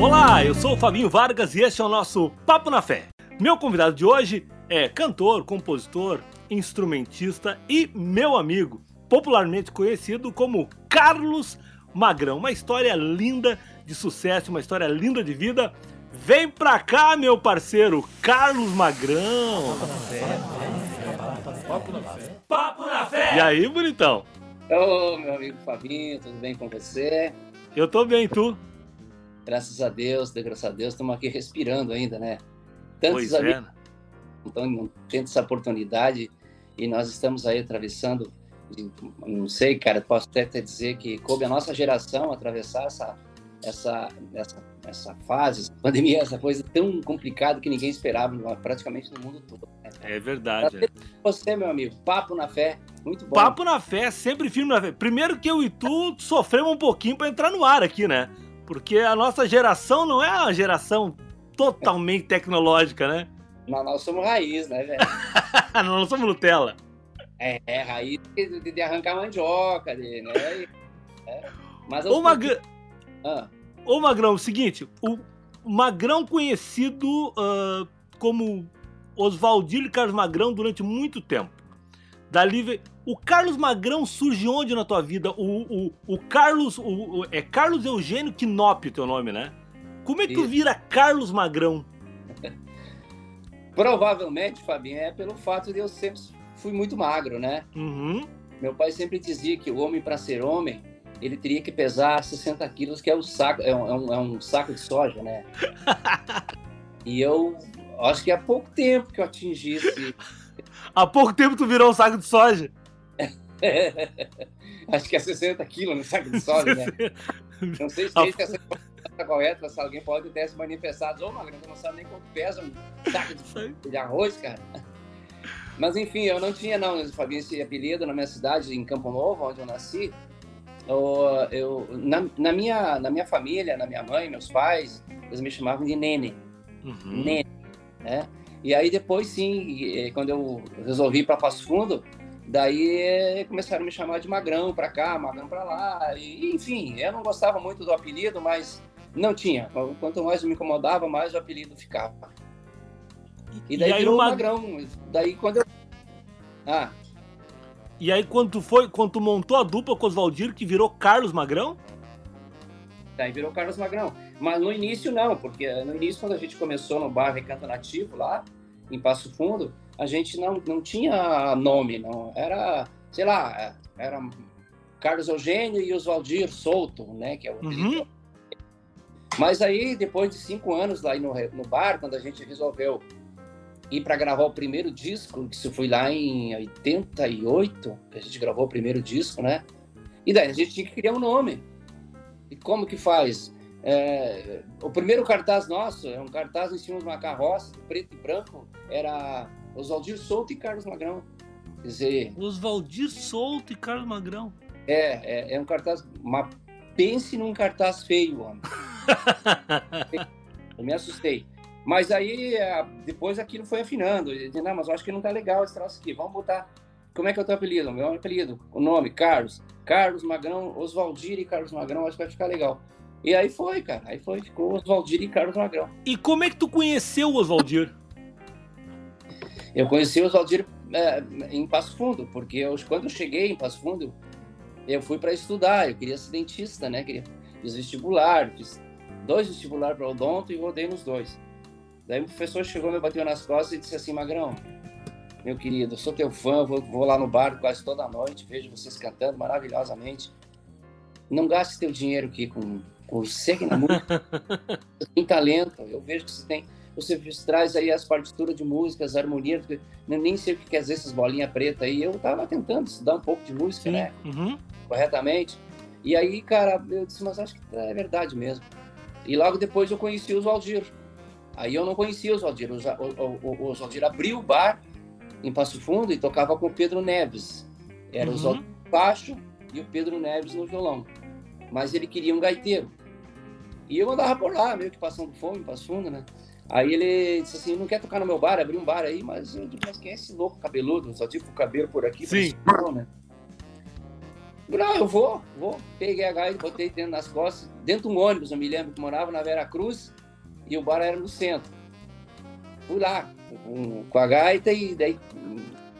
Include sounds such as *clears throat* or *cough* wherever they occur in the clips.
Olá, eu sou o Fabinho Vargas e este é o nosso Papo na Fé. Meu convidado de hoje é cantor, compositor, instrumentista e meu amigo, popularmente conhecido como Carlos Magrão. Uma história linda de sucesso, uma história linda de vida. Vem pra cá, meu parceiro, Carlos Magrão. Papo na fé. Papo na fé. Papo na fé. E aí, bonitão? Ô, meu amigo Fabinho, tudo bem com você? Eu tô bem, tu? Graças a Deus, graças a Deus, estamos aqui respirando ainda, né? Tantos pois é, amigos é. estão tendo essa oportunidade e nós estamos aí atravessando, não sei, cara, posso até dizer que coube a nossa geração atravessar essa, essa, essa, essa fase, essa pandemia, essa coisa tão complicada que ninguém esperava praticamente no mundo todo. Né? É verdade. É. Você, meu amigo, papo na fé, muito bom. Papo na fé, sempre firme na fé. Primeiro que eu e tu sofremos um pouquinho para entrar no ar aqui, né? Porque a nossa geração não é uma geração totalmente tecnológica, né? *laughs* Mas nós somos raiz, né, velho? *laughs* nós somos Nutella. É, é raiz de, de, arrancar mandioca, de, né? É. Mas Ô, Mag... ah. Ô, Magrão, o seguinte, o Magrão conhecido uh, como Oswaldilho Carlos Magrão durante muito tempo. Dali veio... O Carlos Magrão surge onde na tua vida? O, o, o Carlos. O, o, é Carlos Eugênio Knop o teu nome, né? Como é que Isso. tu vira Carlos Magrão? *laughs* Provavelmente, Fabinho, é pelo fato de eu sempre fui muito magro, né? Uhum. Meu pai sempre dizia que o homem, para ser homem, ele teria que pesar 60 quilos, que é, o saco, é, um, é um é saco de soja, né? *laughs* e eu acho que há pouco tempo que eu atingi esse, *laughs* Há pouco tempo tu virou um saco de soja. *laughs* Acho que é 60 quilos no saco de soja, né? Não sei se essa correta, se alguém pode ter se manifestado. Ô, Magno, não sabe nem quanto pesa um saco de, de arroz, cara. Mas enfim, eu não tinha, não, Fabinho, esse apelido na minha cidade, em Campo Novo, onde eu nasci. Eu, eu na, na, minha, na minha família, na minha mãe, meus pais, eles me chamavam de Nene. Uhum. Nene, né? E aí depois sim, quando eu resolvi ir para Passo Fundo, daí começaram a me chamar de Magrão para cá, Magrão para lá. E, enfim, eu não gostava muito do apelido, mas não tinha. Quanto mais me incomodava, mais o apelido ficava. E daí e aí virou uma... Magrão. Daí quando eu... Ah. E aí quando tu foi, quando tu montou a dupla com os Valdir, que virou Carlos Magrão? Daí virou Carlos Magrão. Mas no início não, porque no início quando a gente começou no bar Recanto Nativo lá, em Passo Fundo, a gente não, não tinha nome, não. Era, sei lá, era Carlos Eugênio e Oswaldir Souto, né? Que é o uhum. Mas aí, depois de cinco anos lá no, no bar, quando a gente resolveu ir para gravar o primeiro disco, que isso foi lá em 88, que a gente gravou o primeiro disco, né? E daí a gente tinha que criar um nome. E como que faz? É, o primeiro cartaz nosso é um cartaz em cima de uma carroça, preto e branco, era Oswaldir Souto e Carlos Magrão. Quer dizer. Oswaldir Souto e Carlos Magrão. É, é, é um cartaz. Uma, pense num cartaz feio, homem. *laughs* eu me assustei. Mas aí, depois aquilo foi afinando. Eu disse, não, mas eu acho que não tá legal esse troço aqui. Vamos botar. Como é que é o teu apelido? Meu apelido, o nome, Carlos. Carlos Magrão, Oswaldir e Carlos Magrão, acho que vai ficar legal. E aí foi, cara. Aí foi, ficou Oswaldir e Carlos Magrão. E como é que tu conheceu o Oswaldir? Eu conheci o Oswaldir é, em Passo Fundo, porque eu, quando eu cheguei em Passo Fundo, eu fui para estudar. Eu queria ser dentista, né? Queria, fiz vestibular, fiz dois vestibulares para odonto e rodei nos dois. Daí o professor chegou, me bateu nas costas e disse assim, Magrão, meu querido, sou teu fã, vou, vou lá no bar quase toda noite, vejo vocês cantando maravilhosamente. Não gaste teu dinheiro aqui com você que na música *laughs* tem talento, eu vejo que você tem. Você traz aí as partituras de música, as harmonias, eu nem sei o que quer dizer essas bolinhas pretas aí. Eu tava tentando estudar um pouco de música, Sim. né? Uhum. Corretamente. E aí, cara, eu disse, mas acho que é verdade mesmo. E logo depois eu conheci o Oswaldir. Aí eu não conhecia o Oswaldir. O, Oswaldir abriu o bar em Passo Fundo e tocava com o Pedro Neves. Era uhum. o Oswaldir baixo e o Pedro Neves no violão. Mas ele queria um gaiteiro. E eu andava por lá, meio que passando fome, passando, né? Aí ele disse assim, não quer tocar no meu bar, abrir um bar aí, mas eu mas quem é esse louco cabeludo? Só tipo o cabelo por aqui, Sim. Por né? Não, eu vou, vou. Peguei a gaita, botei dentro das costas, dentro de um ônibus, eu me lembro que morava na Vera Cruz e o bar era no centro. Fui lá com, com a gaita e daí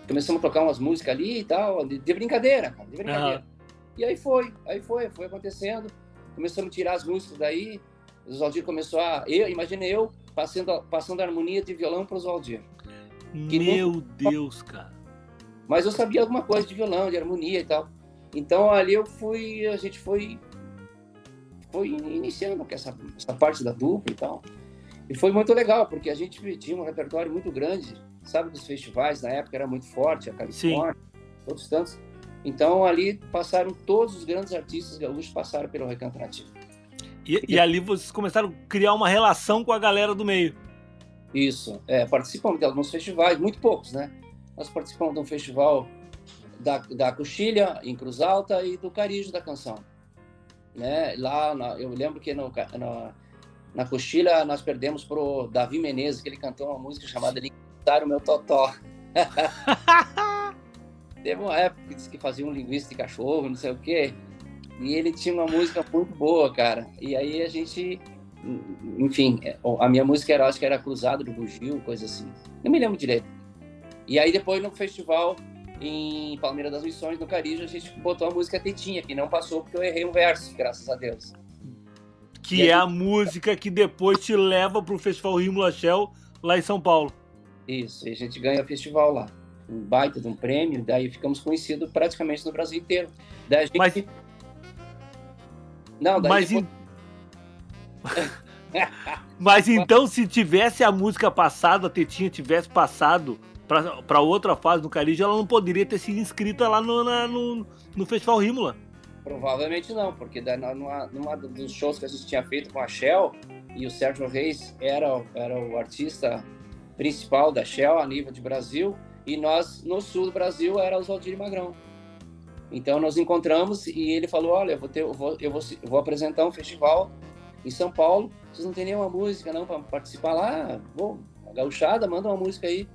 começamos a tocar umas músicas ali e tal, de, de brincadeira, cara, de brincadeira. Uhum. E aí foi, aí foi, foi acontecendo. Começamos a tirar as músicas daí. O Oswaldir começou a. Eu, imagina eu passando, passando harmonia de violão para o Oswaldir. Meu não... Deus, cara. Mas eu sabia alguma coisa de violão, de harmonia e tal. Então ali eu fui, a gente foi foi iniciando essa, essa parte da dupla e tal. E foi muito legal, porque a gente tinha um repertório muito grande, sabe, dos festivais, na época era muito forte, a Califórnia, Sim. outros tantos. Então ali passaram todos os grandes artistas gaúchos passaram pelo Recanto Nativo. E, e, ali vocês começaram a criar uma relação com a galera do meio. Isso, é, participamos de alguns festivais, muito poucos, né? Nós participamos de um festival da, da Coxilha, em Cruz Alta, e do Carijo da Canção. Né? Lá, na, eu lembro que no, na, na Coxilha nós perdemos pro Davi Menezes, que ele cantou uma música chamada Linguiçar o Meu Totó. *laughs* Teve uma época que disse que fazia um linguiça de cachorro, não sei o quê. E ele tinha uma música muito boa, cara. E aí a gente. Enfim, a minha música era, acho que era Cruzado do Bugio, coisa assim. Não me lembro direito. E aí depois no festival em Palmeiras das Missões, no Carijo, a gente botou a música Tetinha, que não passou porque eu errei um verso, graças a Deus. Que é a música que depois te leva para o Festival Rimo Lachel, lá em São Paulo. Isso, e a gente ganha o festival lá. Um baita de um prêmio, daí ficamos conhecidos praticamente no Brasil inteiro. Daí a gente... Mas... Não, daí Mas, depois... *laughs* Mas então, se tivesse a música passada, a Tetinha tivesse passado para outra fase do Caribe, ela não poderia ter sido inscrita lá no, na, no, no Festival Rímula. Provavelmente não, porque numa, numa dos shows que a gente tinha feito com a Shell, e o Sérgio Reis era, era o artista principal da Shell a nível de Brasil, e nós, no sul do Brasil, era o Valdir Magrão. Então nós encontramos e ele falou, olha, eu vou, ter, eu vou, eu vou, eu vou apresentar um festival em São Paulo, vocês não têm nenhuma música não para participar lá? Bom, a gauchada, manda uma música aí.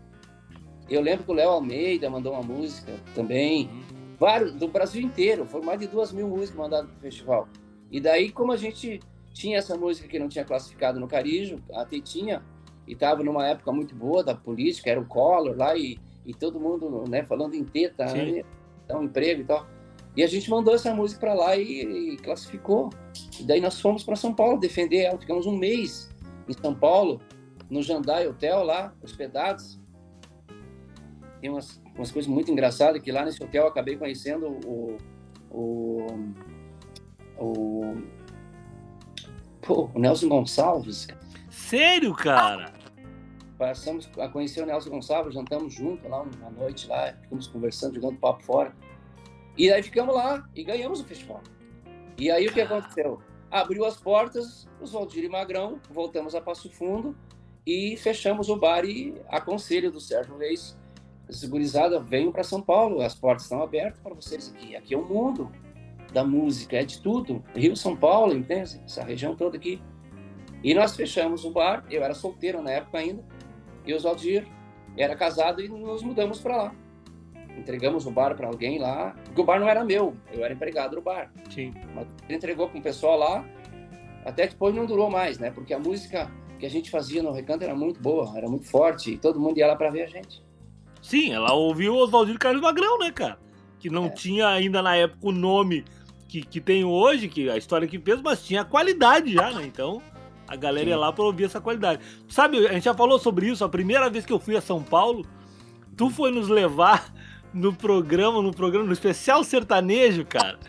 Eu lembro que o Léo Almeida mandou uma música também. Uhum. Vários, do Brasil inteiro. Foram mais de duas mil músicas mandadas para o festival. E daí, como a gente tinha essa música que não tinha classificado no Carijo, a Tetinha, e estava numa época muito boa da política, era o Collor lá, e, e todo mundo né, falando em teta, né, dar um emprego e tal. E a gente mandou essa música para lá e, e, classificou. E daí nós fomos para São Paulo defender ela. Ficamos um mês em São Paulo, no Jandai Hotel lá, hospedados tem umas, umas coisas muito engraçadas que lá nesse hotel eu acabei conhecendo o, o, o, pô, o Nelson Gonçalves. Sério, cara? Passamos a conhecer o Nelson Gonçalves, jantamos junto lá uma noite lá, ficamos conversando, jogando papo fora. E aí ficamos lá e ganhamos o festival. E aí o que aconteceu? Abriu as portas, os Valdir e Magrão, voltamos a Passo Fundo e fechamos o bar e a conselho do Sérgio Reis segurizada, venham para São Paulo, as portas estão abertas para vocês aqui. Aqui é o mundo da música, é de tudo. Rio, São Paulo, entende? Essa região toda aqui. E nós fechamos o bar, eu era solteiro na época ainda, e o Zaldir era casado e nos mudamos para lá. Entregamos o bar para alguém lá, porque o bar não era meu, eu era empregado do bar. Sim. Mas ele entregou para um pessoal lá, até depois não durou mais, né? Porque a música que a gente fazia no Recanto era muito boa, era muito forte, e todo mundo ia lá para ver a gente. Sim, ela ouviu Oswaldinho Carlos Magrão, né, cara? Que não é. tinha ainda na época o nome que, que tem hoje, que a história que fez, mas tinha qualidade já, né? Então a galera Sim. ia lá pra ouvir essa qualidade. Sabe, a gente já falou sobre isso, a primeira vez que eu fui a São Paulo, tu foi nos levar no programa, no programa, no especial sertanejo, cara.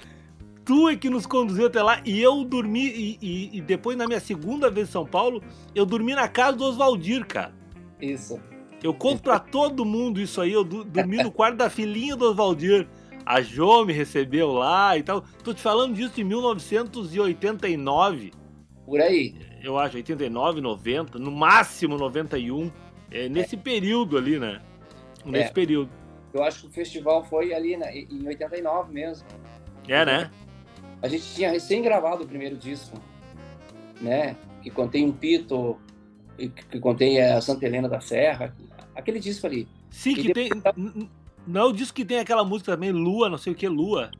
Tu é que nos conduziu até lá e eu dormi, e, e, e depois na minha segunda vez em São Paulo, eu dormi na casa do Oswaldir, cara. Isso. Eu conto pra todo mundo isso aí. Eu dormi no quarto da filhinha do Oswaldir. A Jo me recebeu lá e tal. Tô te falando disso em 1989. Por aí. Eu acho, 89, 90, no máximo 91. É nesse é. período ali, né? Nesse é. período. Eu acho que o festival foi ali na, em 89 mesmo. É, né? A gente tinha recém gravado o primeiro disco, né? Que contém um pito, que contém a Santa Helena da Serra, Aquele disco ali. Sim, e que depois... tem. Não é o disco que tem aquela música também, Lua, não sei o que, Lua.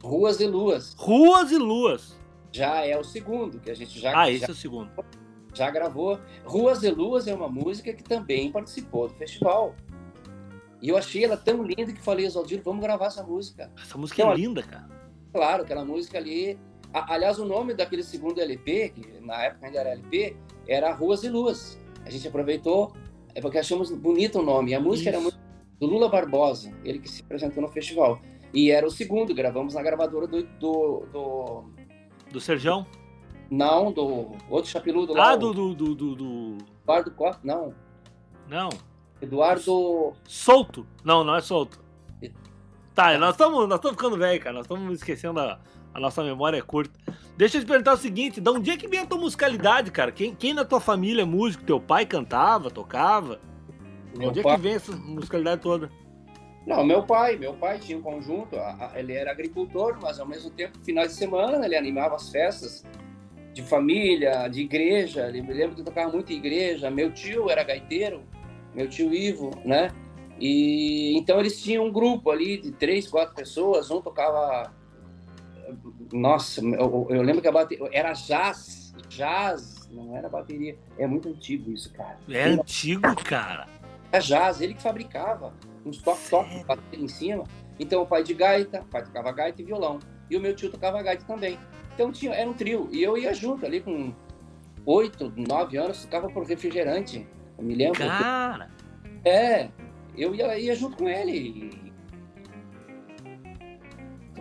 Ruas e Luas. Ruas e Luas. Já é o segundo, que a gente já. Ah, esse já, é o segundo. Já gravou. Ruas e Luas é uma música que também participou do festival. E eu achei ela tão linda que falei, Oswaldino, vamos gravar essa música. Essa música então, é linda, cara. Claro, aquela música ali. Aliás, o nome daquele segundo LP, que na época ainda era LP, era Ruas e Luas. A gente aproveitou, é porque achamos bonito o nome. A música Isso. era do Lula Barbosa, ele que se apresentou no festival. E era o segundo, gravamos na gravadora do. Do, do... do Serjão? Não, do outro chapiludo lá. Ah, do. do, do, do, do... Eduardo Costa? Não. Não. Eduardo. Solto? Não, não é solto. Tá, nós estamos nós ficando velho, cara. Nós estamos esquecendo a, a nossa memória é curta. Deixa eu te perguntar o seguinte: de onde é que vem a tua musicalidade, cara? Quem, quem na tua família é músico? Teu pai cantava, tocava? De onde pai... é que vem essa musicalidade toda? Não, meu pai, meu pai tinha um conjunto, ele era agricultor, mas ao mesmo tempo, finais de semana, ele animava as festas de família, de igreja, ele me lembro que tocava muito em igreja, meu tio era gaiteiro, meu tio Ivo, né? E então eles tinham um grupo ali de três, quatro pessoas, um tocava nossa, eu, eu lembro que a bateria era jazz, jazz, não era bateria. É muito antigo isso, cara. É antigo, cara. É jazz, ele que fabricava uns toque-toque em cima. Então o pai de gaita, o pai tocava gaita e violão. E o meu tio tocava gaita também. Então tinha, era um trio. E eu ia junto ali com oito, nove anos, tocava por refrigerante. Eu me lembro. Cara! Que... É, eu ia, ia junto com ele.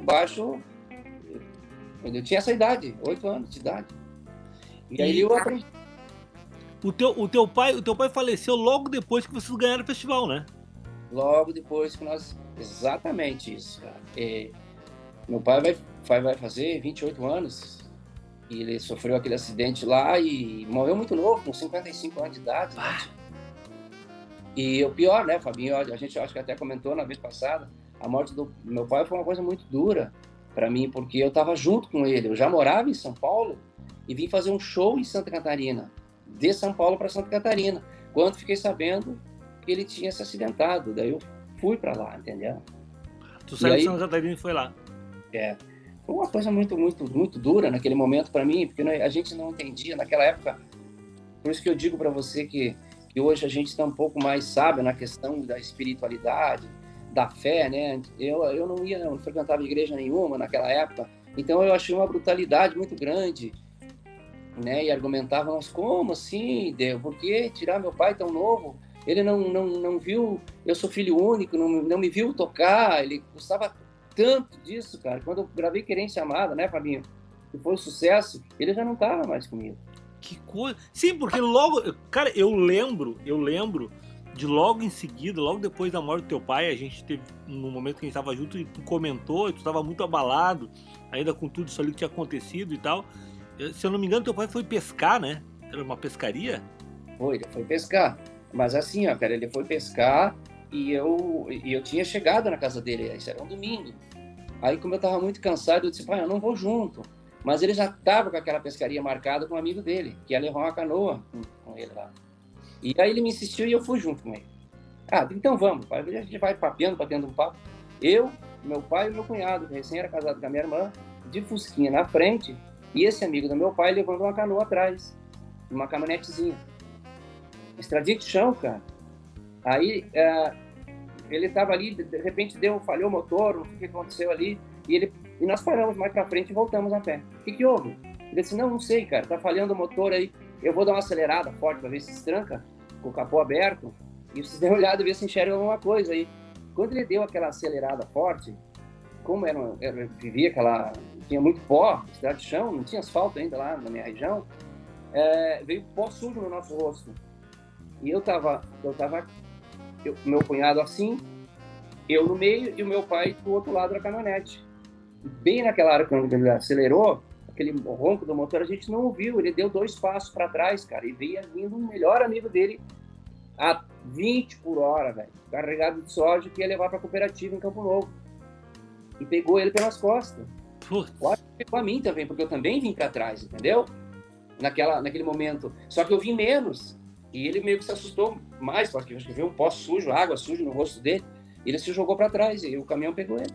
Baixo, eu tinha essa idade, oito anos de idade. E, e aí eu aprendi. O teu, o, teu pai, o teu pai faleceu logo depois que vocês ganharam o festival, né? Logo depois que nós. Exatamente isso, cara. É, meu pai vai, vai fazer 28 anos. E ele sofreu aquele acidente lá e morreu muito novo, com 55 anos de idade. Né? E o pior, né, Fabinho? A gente acho que até comentou na vez passada. A morte do meu pai foi uma coisa muito dura para mim, porque eu estava junto com ele. Eu já morava em São Paulo e vim fazer um show em Santa Catarina, de São Paulo para Santa Catarina. Quando fiquei sabendo que ele tinha se acidentado, daí eu fui para lá, entendeu? Tu saiu de Santa Catarina e foi lá? É. Foi uma coisa muito, muito, muito dura naquele momento para mim, porque a gente não entendia naquela época. Por isso que eu digo para você que, que hoje a gente está um pouco mais sábio na questão da espiritualidade, da fé, né? Eu, eu não ia, não frequentava igreja nenhuma naquela época, então eu achei uma brutalidade muito grande, né? E argumentavam, mas como assim, Deus? Por que tirar meu pai tão novo? Ele não, não, não viu, eu sou filho único, não, não me viu tocar, ele gostava tanto disso, cara. Quando eu gravei Querência Amada, né, Fabinho? Que foi um sucesso, ele já não estava mais comigo. Que coisa. Sim, porque logo. Cara, eu lembro, eu lembro de logo em seguida, logo depois da morte do teu pai, a gente teve no momento que a gente estava junto e tu comentou, e tu estava muito abalado, ainda com tudo isso ali que tinha acontecido e tal. Se eu não me engano, teu pai foi pescar, né? Era uma pescaria? Foi, ele foi pescar. Mas assim, ó, cara, ele foi pescar e eu, e eu tinha chegado na casa dele, isso era um domingo. Aí, como eu estava muito cansado, eu disse, pai, eu não vou junto. Mas ele já estava com aquela pescaria marcada com um amigo dele, que ia levar uma canoa com, ele lá. E aí ele me insistiu e eu fui junto com ele. Ah, então vamos, pai. A gente vai papeando, batendo um papo. Eu, meu pai e meu cunhado, que recém era casado com a minha irmã, de fusquinha na frente, e esse amigo do meu pai levando uma canoa atrás, uma caminhonetezinha. Estradinha de chão, cara. Aí é, ele estava ali, de repente deu, falhou o motor, o que aconteceu ali, e ele e nós paramos mais para frente e voltamos a pé. O que, que houve? Ele disse: Não, não sei, cara, tá falhando o motor aí. Eu vou dar uma acelerada forte para ver se tranca com o capô aberto e vocês dêem uma olhada e ver se enxergam alguma coisa aí. Quando ele deu aquela acelerada forte, como era, era vivia aquela tinha muito pó, estrada de chão, não tinha asfalto ainda lá na minha região, é, veio pó sujo no nosso rosto. E eu tava, eu tava, eu, meu cunhado assim, eu no meio e o meu pai do outro lado da caminhonete. Bem naquela hora que ele acelerou, aquele ronco do motor, a gente não ouviu. Ele deu dois passos para trás, cara, e veio vindo um melhor amigo dele a 20 por hora, velho, carregado de soja que ia levar para a cooperativa em Campo Novo. E pegou ele pelas costas. Putz. Pegou a mim também, porque eu também vim para trás, entendeu? Naquela, naquele momento. Só que eu vim menos. E ele meio que se assustou mais, porque viu um pó sujo, água suja no rosto dele. Ele se jogou para trás e o caminhão pegou ele.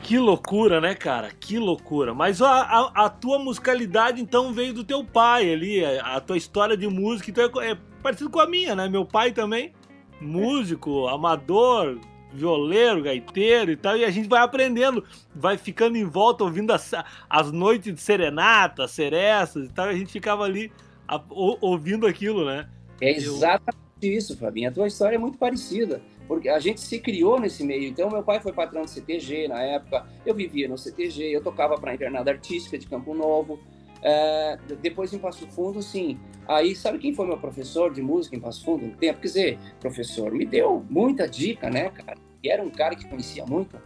Que loucura, né, cara? Que loucura. Mas a, a, a, tua musicalidade, então, veio do teu pai ali. A, a tua história de música então, é, é parecido com a minha, né? Meu pai também, músico, amador, violeiro, gaiteiro e tal, e a gente vai aprendendo, vai ficando em volta ouvindo as, as noites de serenata, serestas e tal, e a gente ficava ali a, ouvindo aquilo, né? É exatamente Eu... isso, Fabinho. A tua história é muito parecida, porque a gente se criou nesse meio. Então, meu pai foi patrão do CTG na época, eu vivia no CTG, eu tocava para a Internada Artística de Campo Novo. É, depois em Passo Fundo, sim. Aí, sabe quem foi meu professor de música em Passo Fundo? No tempo, quer dizer, professor, me deu muita dica, né, cara? E era um cara que conhecia muito.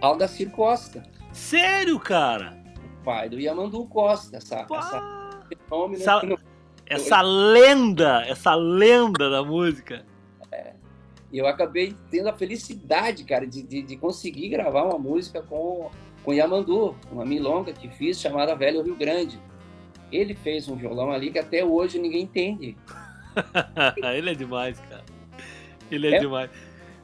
Aldacir Costa. Sério, cara? O pai do Yamandu Costa, essa, essa. Essa, essa lenda, essa lenda da música. É. E eu acabei tendo a felicidade, cara, de, de, de conseguir gravar uma música com com Yamandu, uma milonga que fiz chamada Velho Rio Grande. Ele fez um violão ali que até hoje ninguém entende. *laughs* Ele é demais, cara. Ele é, é. demais.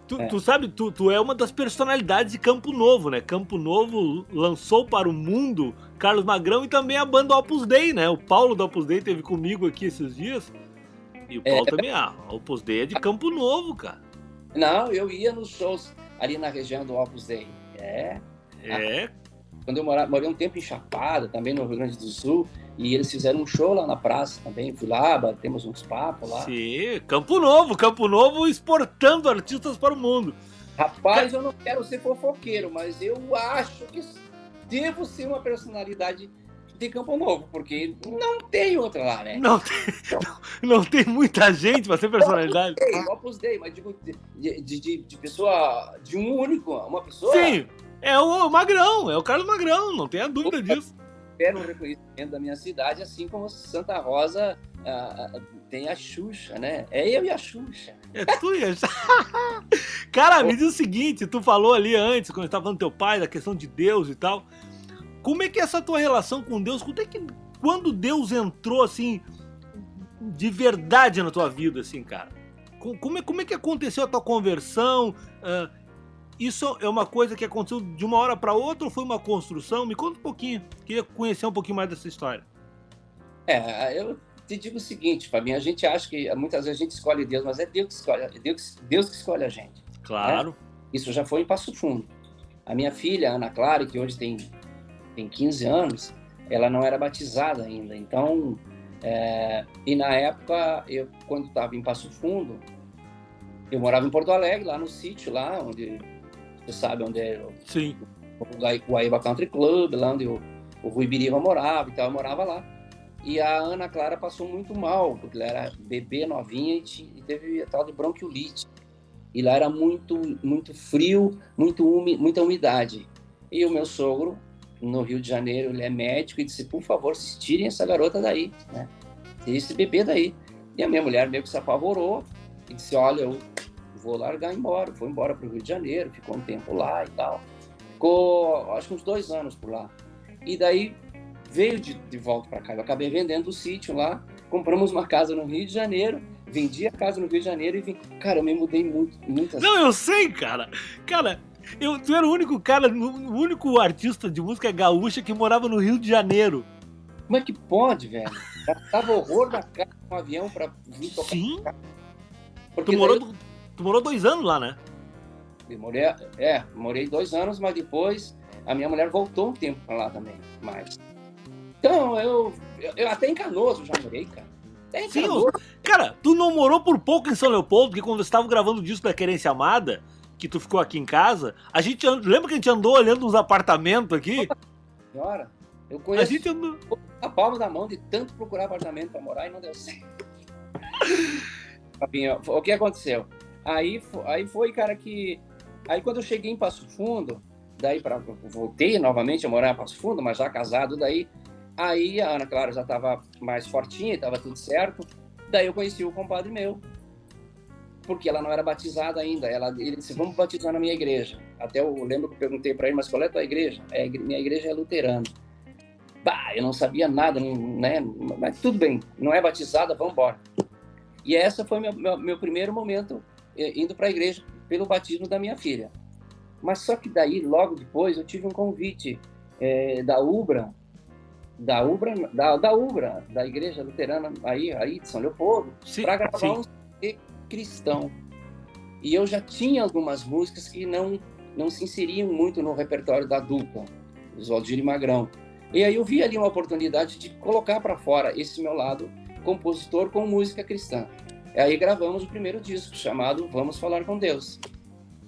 Tu, é. tu, sabe, tu, tu é uma das personalidades de Campo Novo, né? Campo Novo lançou para o mundo Carlos Magrão e também a banda Opus Dei, né? O Paulo do Opus Dei teve comigo aqui esses dias. E o Paulo é. também, ah, Opus Dei é de Campo Novo, cara. Não, eu ia nos shows ali na região do Opus Dei. É, é. Quando eu morava, morei um tempo em Chapada, também no Rio Grande do Sul, e eles fizeram um show lá na praça também. Fui lá, batemos uns papos lá. Sim, Campo Novo, Campo Novo exportando artistas para o mundo. Rapaz, eu não quero ser fofoqueiro, mas eu acho que devo ser uma personalidade de Campo Novo, porque não tem outra lá, né? Não tem, não, não tem muita gente para ser personalidade. Eu apostei, mas digo de, de, de, pessoa, de um único, uma pessoa. Sim, é o Magrão, é o Carlos Magrão, não tenha dúvida disso. Quero um reconhecimento da minha cidade, assim como Santa Rosa uh, tem a Xuxa, né? É eu e a Xuxa. É tu e a *laughs* Cara, me diz o seguinte, tu falou ali antes, quando estava falando do teu pai, da questão de Deus e tal. Como é que é essa tua relação com Deus? Quando, é que, quando Deus entrou, assim, de verdade na tua vida, assim, cara? Como é, como é que aconteceu a tua conversão? Uh, isso é uma coisa que aconteceu de uma hora para outra ou foi uma construção? Me conta um pouquinho. Queria conhecer um pouquinho mais dessa história. É, eu te digo o seguinte, Fabinho, a gente acha que muitas vezes a gente escolhe Deus, mas é Deus que escolhe, é Deus, Deus que escolhe a gente. Claro. Né? Isso já foi em Passo Fundo. A minha filha, Ana Clara, que hoje tem, tem 15 anos, ela não era batizada ainda. Então, é, e na época, eu quando estava em Passo Fundo, eu morava em Porto Alegre, lá no sítio, lá onde você sabe onde é o, Sim. o Guaíba Country Club, lá onde o, o Rui Biriva morava e tal, eu morava lá. E a Ana Clara passou muito mal, porque ela era bebê novinha e, tinha, e teve a tal de bronquiolite. E lá era muito, muito frio, muito umi, muita umidade. E o meu sogro, no Rio de Janeiro, ele é médico e disse, por favor, tirem essa garota daí, né? Tirem esse bebê daí. E a minha mulher meio que se apavorou e disse, olha, eu vou largar embora. Foi embora para o Rio de Janeiro, ficou um tempo lá e tal. Ficou, acho que uns dois anos por lá. E daí veio de, de volta para cá. Eu acabei vendendo o sítio lá, compramos uma casa no Rio de Janeiro, vendi a casa no Rio de Janeiro e vim. Cara, eu me mudei muito, muitas Não, eu sei, cara. Cara, eu, tu era o único cara, o único artista de música gaúcha que morava no Rio de Janeiro. Como é que pode, velho? Tava horror da casa com um avião para vir tocar. Sim. Porque tu morou. Tu morou dois anos lá, né? Eu morei, é, morei dois anos, mas depois a minha mulher voltou um tempo pra lá também, mas... Então, eu, eu, eu até em Canoas já morei, cara. Até Sim, eu, cara, tu não morou por pouco em São Leopoldo, porque quando você estava gravando o disco da Querência Amada, que tu ficou aqui em casa, a gente lembra que a gente andou olhando uns apartamentos aqui? Senhora, eu conheço a gente andou... a palma da mão de tanto procurar apartamento para morar e não deu certo. o que aconteceu? Aí, aí foi, cara, que. Aí quando eu cheguei em Passo Fundo, daí para voltei novamente a morar em Passo Fundo, mas já casado daí. Aí a Ana Clara já estava mais fortinha, estava tudo certo. Daí eu conheci o compadre meu, porque ela não era batizada ainda. Ela, ele disse: Vamos batizar na minha igreja. Até eu lembro que eu perguntei para ele: Mas qual é a tua igreja? É, minha igreja é luterana. Bah, eu não sabia nada, né? Mas tudo bem, não é batizada, vamos embora. E essa foi meu, meu, meu primeiro momento indo para a igreja pelo batismo da minha filha. Mas só que daí, logo depois, eu tive um convite é, da Ubra, da Ubra, da, da Ubra, da Igreja Luterana aí, aí de São Leopoldo, para gravar sim. um cristão. E eu já tinha algumas músicas que não não se inseriam muito no repertório da dupla, Oswaldir e Magrão. E aí eu vi ali uma oportunidade de colocar para fora esse meu lado compositor com música cristã. E aí gravamos o primeiro disco chamado Vamos Falar com Deus.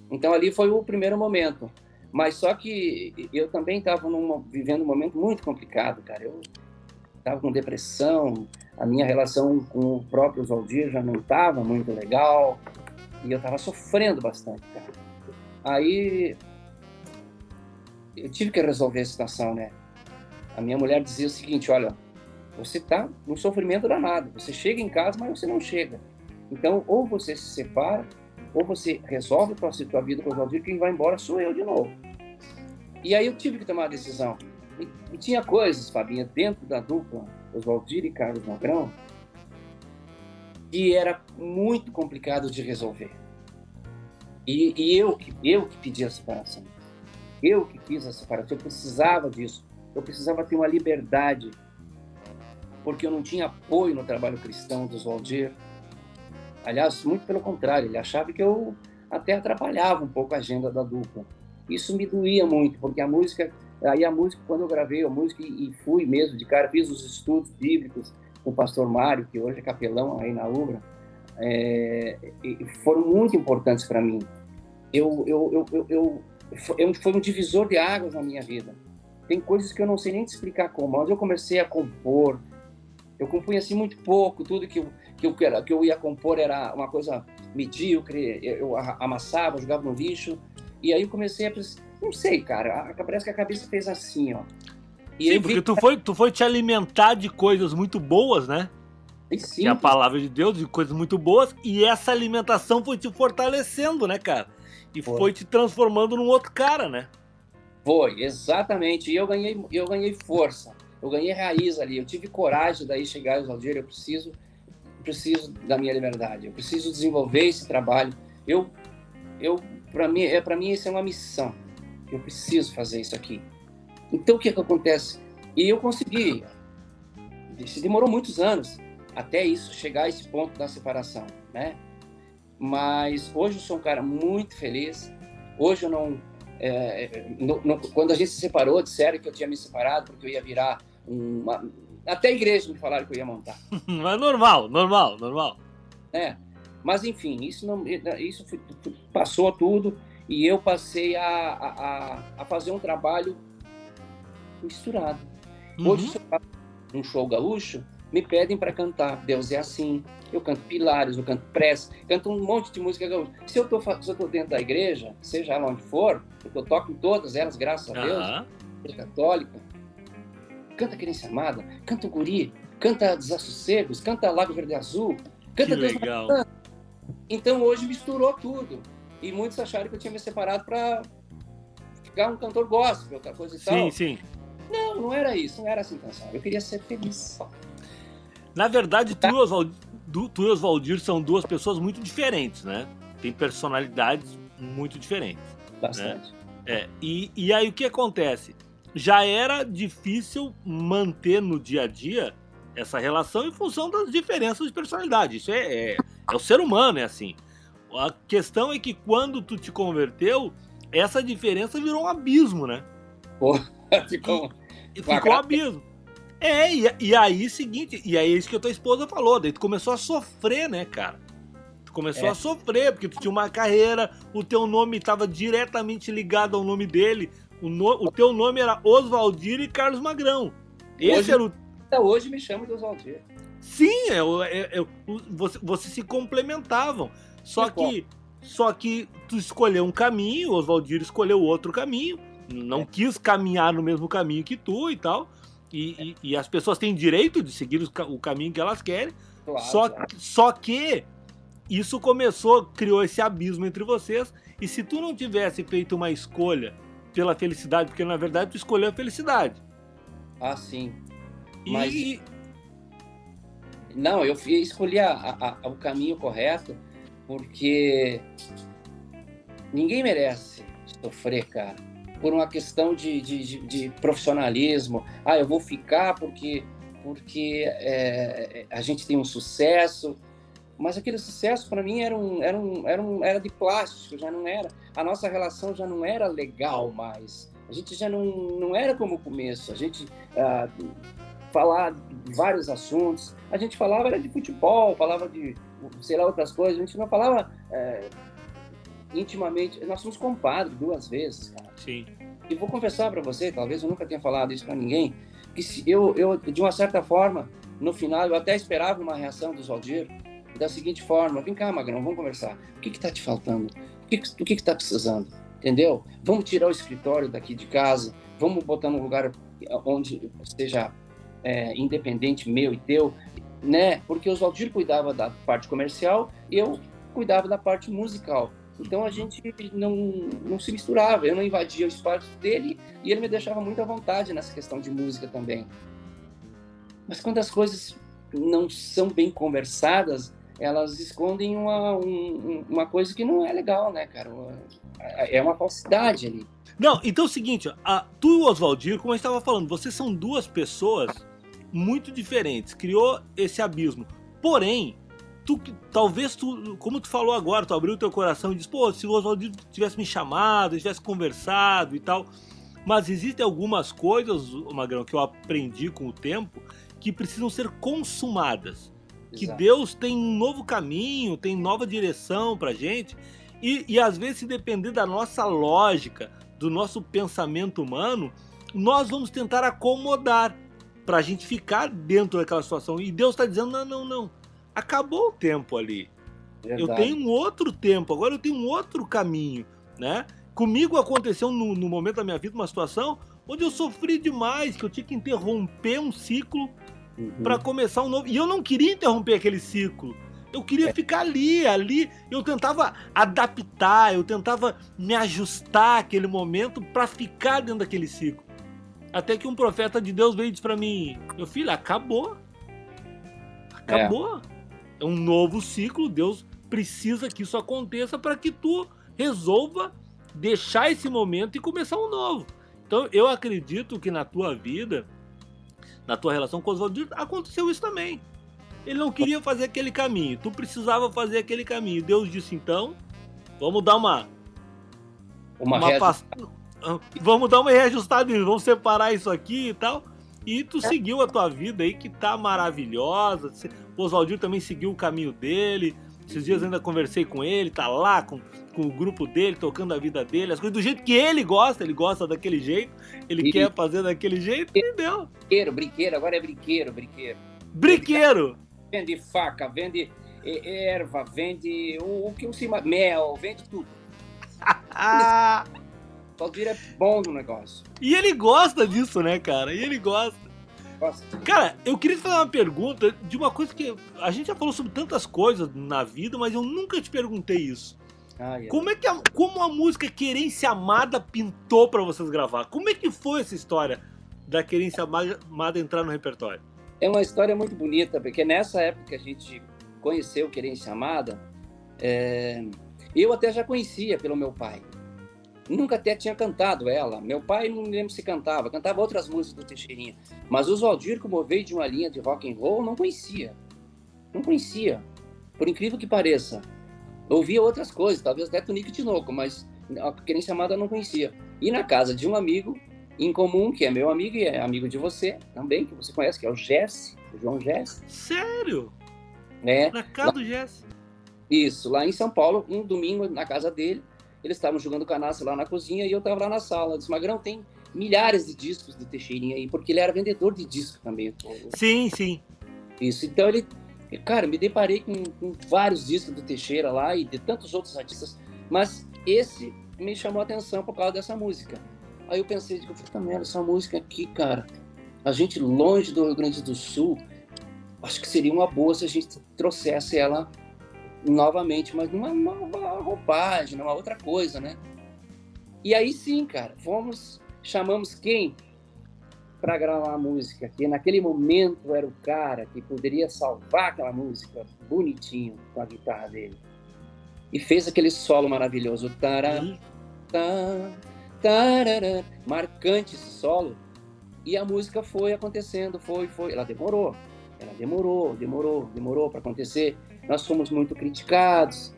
Então ali foi o primeiro momento. Mas só que eu também estava vivendo um momento muito complicado, cara. Eu estava com depressão, a minha relação com o próprio Zaldir já não estava muito legal e eu estava sofrendo bastante, cara. Aí eu tive que resolver a situação, né? A minha mulher dizia o seguinte: olha, você está num sofrimento danado. Você chega em casa, mas você não chega. Então, ou você se separa, ou você resolve a sua vida com o Valdir, quem vai embora sou eu de novo. E aí eu tive que tomar a decisão. E, e tinha coisas, Fabinha, dentro da dupla, Oswaldir e Carlos Magrão, que era muito complicado de resolver. E, e, eu, eu que pedi a separação. Eu que fiz a separação. Eu precisava disso. Eu precisava ter uma liberdade. Porque eu não tinha apoio no trabalho cristão do Oswaldir Aliás, muito pelo contrário, ele achava que eu até atrapalhava um pouco a agenda da dupla. Isso me doía muito, porque a música, aí a música, quando eu gravei a música e fui mesmo de cara, fiz os estudos bíblicos com o pastor Mário, que hoje é capelão aí na Ubra, é, foram muito importantes para mim. Eu, eu, eu, eu, eu, foi um divisor de águas na minha vida. Tem coisas que eu não sei nem te explicar como, mas eu comecei a compor. Eu compunha assim muito pouco, tudo que eu, que eu, que eu ia compor era uma coisa medíocre, eu amassava, jogava no lixo. E aí eu comecei a. Não sei, cara, parece que a cabeça fez assim, ó. E sim, porque vi... tu, foi, tu foi te alimentar de coisas muito boas, né? Sim. É a palavra de Deus, de coisas muito boas, e essa alimentação foi te fortalecendo, né, cara? E foi, foi te transformando num outro cara, né? Foi, exatamente. E eu ganhei, eu ganhei força, eu ganhei raiz ali, eu tive coragem daí chegar aos Aldir, eu preciso preciso da minha liberdade, eu preciso desenvolver esse trabalho. Eu, eu para mim, é para mim isso é uma missão. Eu preciso fazer isso aqui. Então o que é que acontece? E eu consegui. Isso demorou muitos anos até isso chegar a esse ponto da separação, né? Mas hoje eu sou um cara muito feliz. Hoje eu não, é, não, não quando a gente se separou, disseram que eu tinha me separado porque eu ia virar uma, até a igreja me falaram que eu ia montar. *laughs* Mas normal, normal, normal. É. Mas enfim, isso, não, isso passou tudo e eu passei a, a, a fazer um trabalho misturado. Uhum. Hoje, se eu faço um show gaúcho, me pedem para cantar Deus é Assim, eu canto Pilares, eu canto Prece, canto um monte de música gaúcha. Se eu estou dentro da igreja, seja lá onde for, eu toco em todas elas, graças a Deus, uhum. católica, canta Querência Amada, canta o Guri, canta Desassossegos, canta Lago Verde Azul, canta que Deus legal. Então hoje misturou tudo. E muitos acharam que eu tinha me separado para ficar um cantor gospel, outra coisa e sim, tal. Sim, sim. Não, não era isso, não era assim intenção. Eu queria ser feliz. Na verdade, tu, Oswald, tu e Oswaldir são duas pessoas muito diferentes, né? Tem personalidades muito diferentes. Né? Bastante. Né? É, e, e aí o que acontece? já era difícil manter no dia a dia essa relação em função das diferenças de personalidade. Isso é, é, é o ser humano, é assim. A questão é que quando tu te converteu, essa diferença virou um abismo, né? Pô, *laughs* ficou. E, ficou um abismo. É, e, e aí, seguinte, e aí é isso que a tua esposa falou, daí tu começou a sofrer, né, cara? Tu começou é. a sofrer, porque tu tinha uma carreira, o teu nome estava diretamente ligado ao nome dele, o, no, o teu nome era Oswaldir e Carlos Magrão. Esse hoje, era o. Até hoje me chamo de Oswaldir. Sim, é, é, é, você, você se complementavam. Só que, só que tu escolheu um caminho, o Oswaldir escolheu outro caminho, não é. quis caminhar no mesmo caminho que tu e tal. E, e, e as pessoas têm direito de seguir o, caminho que elas querem. Claro, só, claro. só que isso começou, criou esse abismo entre vocês. E se tu não tivesse feito uma escolha pela felicidade, porque na verdade tu escolheu a felicidade. Ah, sim. Mas... E... Não, eu escolhi a, a, a, o caminho correto porque ninguém merece sofrer, cara. Por uma questão de, de, de, de profissionalismo. Ah, eu vou ficar porque, porque é, a gente tem um sucesso. Mas aquele sucesso para mim era, um, era, um, era, um, era de plástico, já não era. A nossa relação já não era legal mais. A gente já não, não era como o começo. A gente ah, falar vários assuntos. A gente falava era de futebol, falava de sei lá outras coisas. A gente não falava é, intimamente. Nós somos compadres duas vezes, cara. Sim. E vou confessar para você, talvez eu nunca tenha falado isso para ninguém, que se eu, eu de uma certa forma, no final eu até esperava uma reação do Zaldir da seguinte forma: vem cá, Magrão, vamos conversar. O que está te faltando? O que, o que está precisando? Entendeu? Vamos tirar o escritório daqui de casa, vamos botar num lugar onde seja é, independente meu e teu, né? Porque o Zaldir cuidava da parte comercial, eu cuidava da parte musical. Então a gente não, não se misturava, eu não invadia o espaço dele e ele me deixava muito à vontade nessa questão de música também. Mas quando as coisas não são bem conversadas, elas escondem uma, um, uma coisa que não é legal, né, cara? É uma falsidade ali. Não, então é o seguinte, a, tu e o Oswaldir, como gente estava falando, vocês são duas pessoas muito diferentes, criou esse abismo. Porém, tu talvez tu, como tu falou agora, tu abriu teu coração e disse, pô, se o Oswaldir tivesse me chamado, tivesse conversado e tal. Mas existem algumas coisas, Magrão, que eu aprendi com o tempo, que precisam ser consumadas. Que Deus tem um novo caminho, tem nova direção pra gente. E, e às vezes, se depender da nossa lógica, do nosso pensamento humano, nós vamos tentar acomodar para a gente ficar dentro daquela situação. E Deus está dizendo: não, não, não. Acabou o tempo ali. Verdade. Eu tenho um outro tempo, agora eu tenho um outro caminho, né? Comigo aconteceu no, no momento da minha vida uma situação onde eu sofri demais, que eu tinha que interromper um ciclo uhum. para começar um novo. E eu não queria interromper aquele ciclo. Eu queria é. ficar ali, ali. Eu tentava adaptar, eu tentava me ajustar àquele momento para ficar dentro daquele ciclo. Até que um profeta de Deus veio e disse para mim: Meu filho, acabou. Acabou. É. é um novo ciclo. Deus precisa que isso aconteça para que tu resolva deixar esse momento e começar um novo. Então eu acredito que na tua vida, na tua relação com Oswaldo, aconteceu isso também. Ele não queria fazer aquele caminho, tu precisava fazer aquele caminho. Deus disse então, vamos dar uma uma, uma vamos dar uma reajustada, vamos separar isso aqui e tal. E tu seguiu a tua vida aí, que tá maravilhosa. O Oswaldinho também seguiu o caminho dele. Esses dias ainda conversei com ele, tá lá com, com o grupo dele, tocando a vida dele, as coisas do jeito que ele gosta, ele gosta daquele jeito, ele e... quer fazer daquele jeito, e deu. Brinqueiro, brinqueiro, agora é brinqueiro, brinqueiro. Brinqueiro! Vende faca, vende erva, vende o, o que cima, mel, vende tudo. *laughs* Valdir é bom no negócio. E ele gosta disso, né, cara? E ele gosta. Gosta. Cara, eu queria te fazer uma pergunta de uma coisa que a gente já falou sobre tantas coisas na vida, mas eu nunca te perguntei isso. Ah, é. Como é que a, como a música Querência Amada pintou para vocês gravar? Como é que foi essa história da Querência Amada entrar no repertório? É uma história muito bonita, porque nessa época que a gente conheceu Querência Amada, é... eu até já conhecia pelo meu pai. Nunca até tinha cantado ela. Meu pai não me lembro se cantava, cantava outras músicas do Teixeirinha. Mas o Valdir, como veio de uma linha de rock and roll, não conhecia. Não conhecia. Por incrível que pareça. Ouvia outras coisas, talvez até Tonico Tinoco, mas a querência amada não conhecia. E na casa de um amigo em comum, que é meu amigo e é amigo de você também, que você conhece, que é o Jesse, o João Jesse. Sério? É. Na casa lá... do Jesse. Isso, lá em São Paulo, um domingo na casa dele. Eles estavam jogando canastra lá na cozinha e eu estava lá na sala. Eu disse, Magrão, tem milhares de discos do Teixeirinha aí, porque ele era vendedor de disco também. Sim, sim. Isso, então ele... Cara, me deparei com, com vários discos do Teixeira lá e de tantos outros artistas, mas esse me chamou a atenção por causa dessa música. Aí eu pensei, digo, puta merda, essa música aqui, cara, a gente longe do Rio Grande do Sul, acho que seria uma boa se a gente trouxesse ela novamente, mas numa nova roupagem, numa outra coisa, né? E aí sim, cara, fomos, chamamos quem para gravar a música, que naquele momento era o cara que poderia salvar aquela música bonitinho com a guitarra dele. E fez aquele solo maravilhoso. Tará, tá, tarará, marcante esse solo. E a música foi acontecendo, foi, foi. Ela demorou, ela demorou, demorou, demorou para acontecer. Nós fomos muito criticados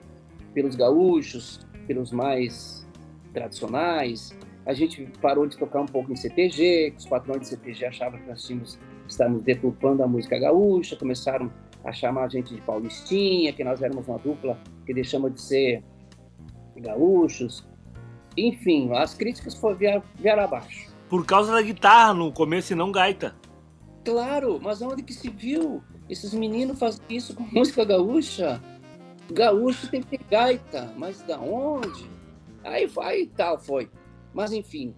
pelos gaúchos, pelos mais tradicionais. A gente parou de tocar um pouco em CTG, os patrões de CTG achavam que nós tínhamos, estávamos deturpando a música gaúcha, começaram a chamar a gente de paulistinha, que nós éramos uma dupla que deixamos de ser gaúchos. Enfim, as críticas foram, vieram, vieram abaixo. Por causa da guitarra no começo e não gaita. Claro, mas onde que se viu? Esses meninos fazem isso com música gaúcha. Gaúcho tem que ter gaita, mas da onde? Aí vai e tal, foi. Mas enfim,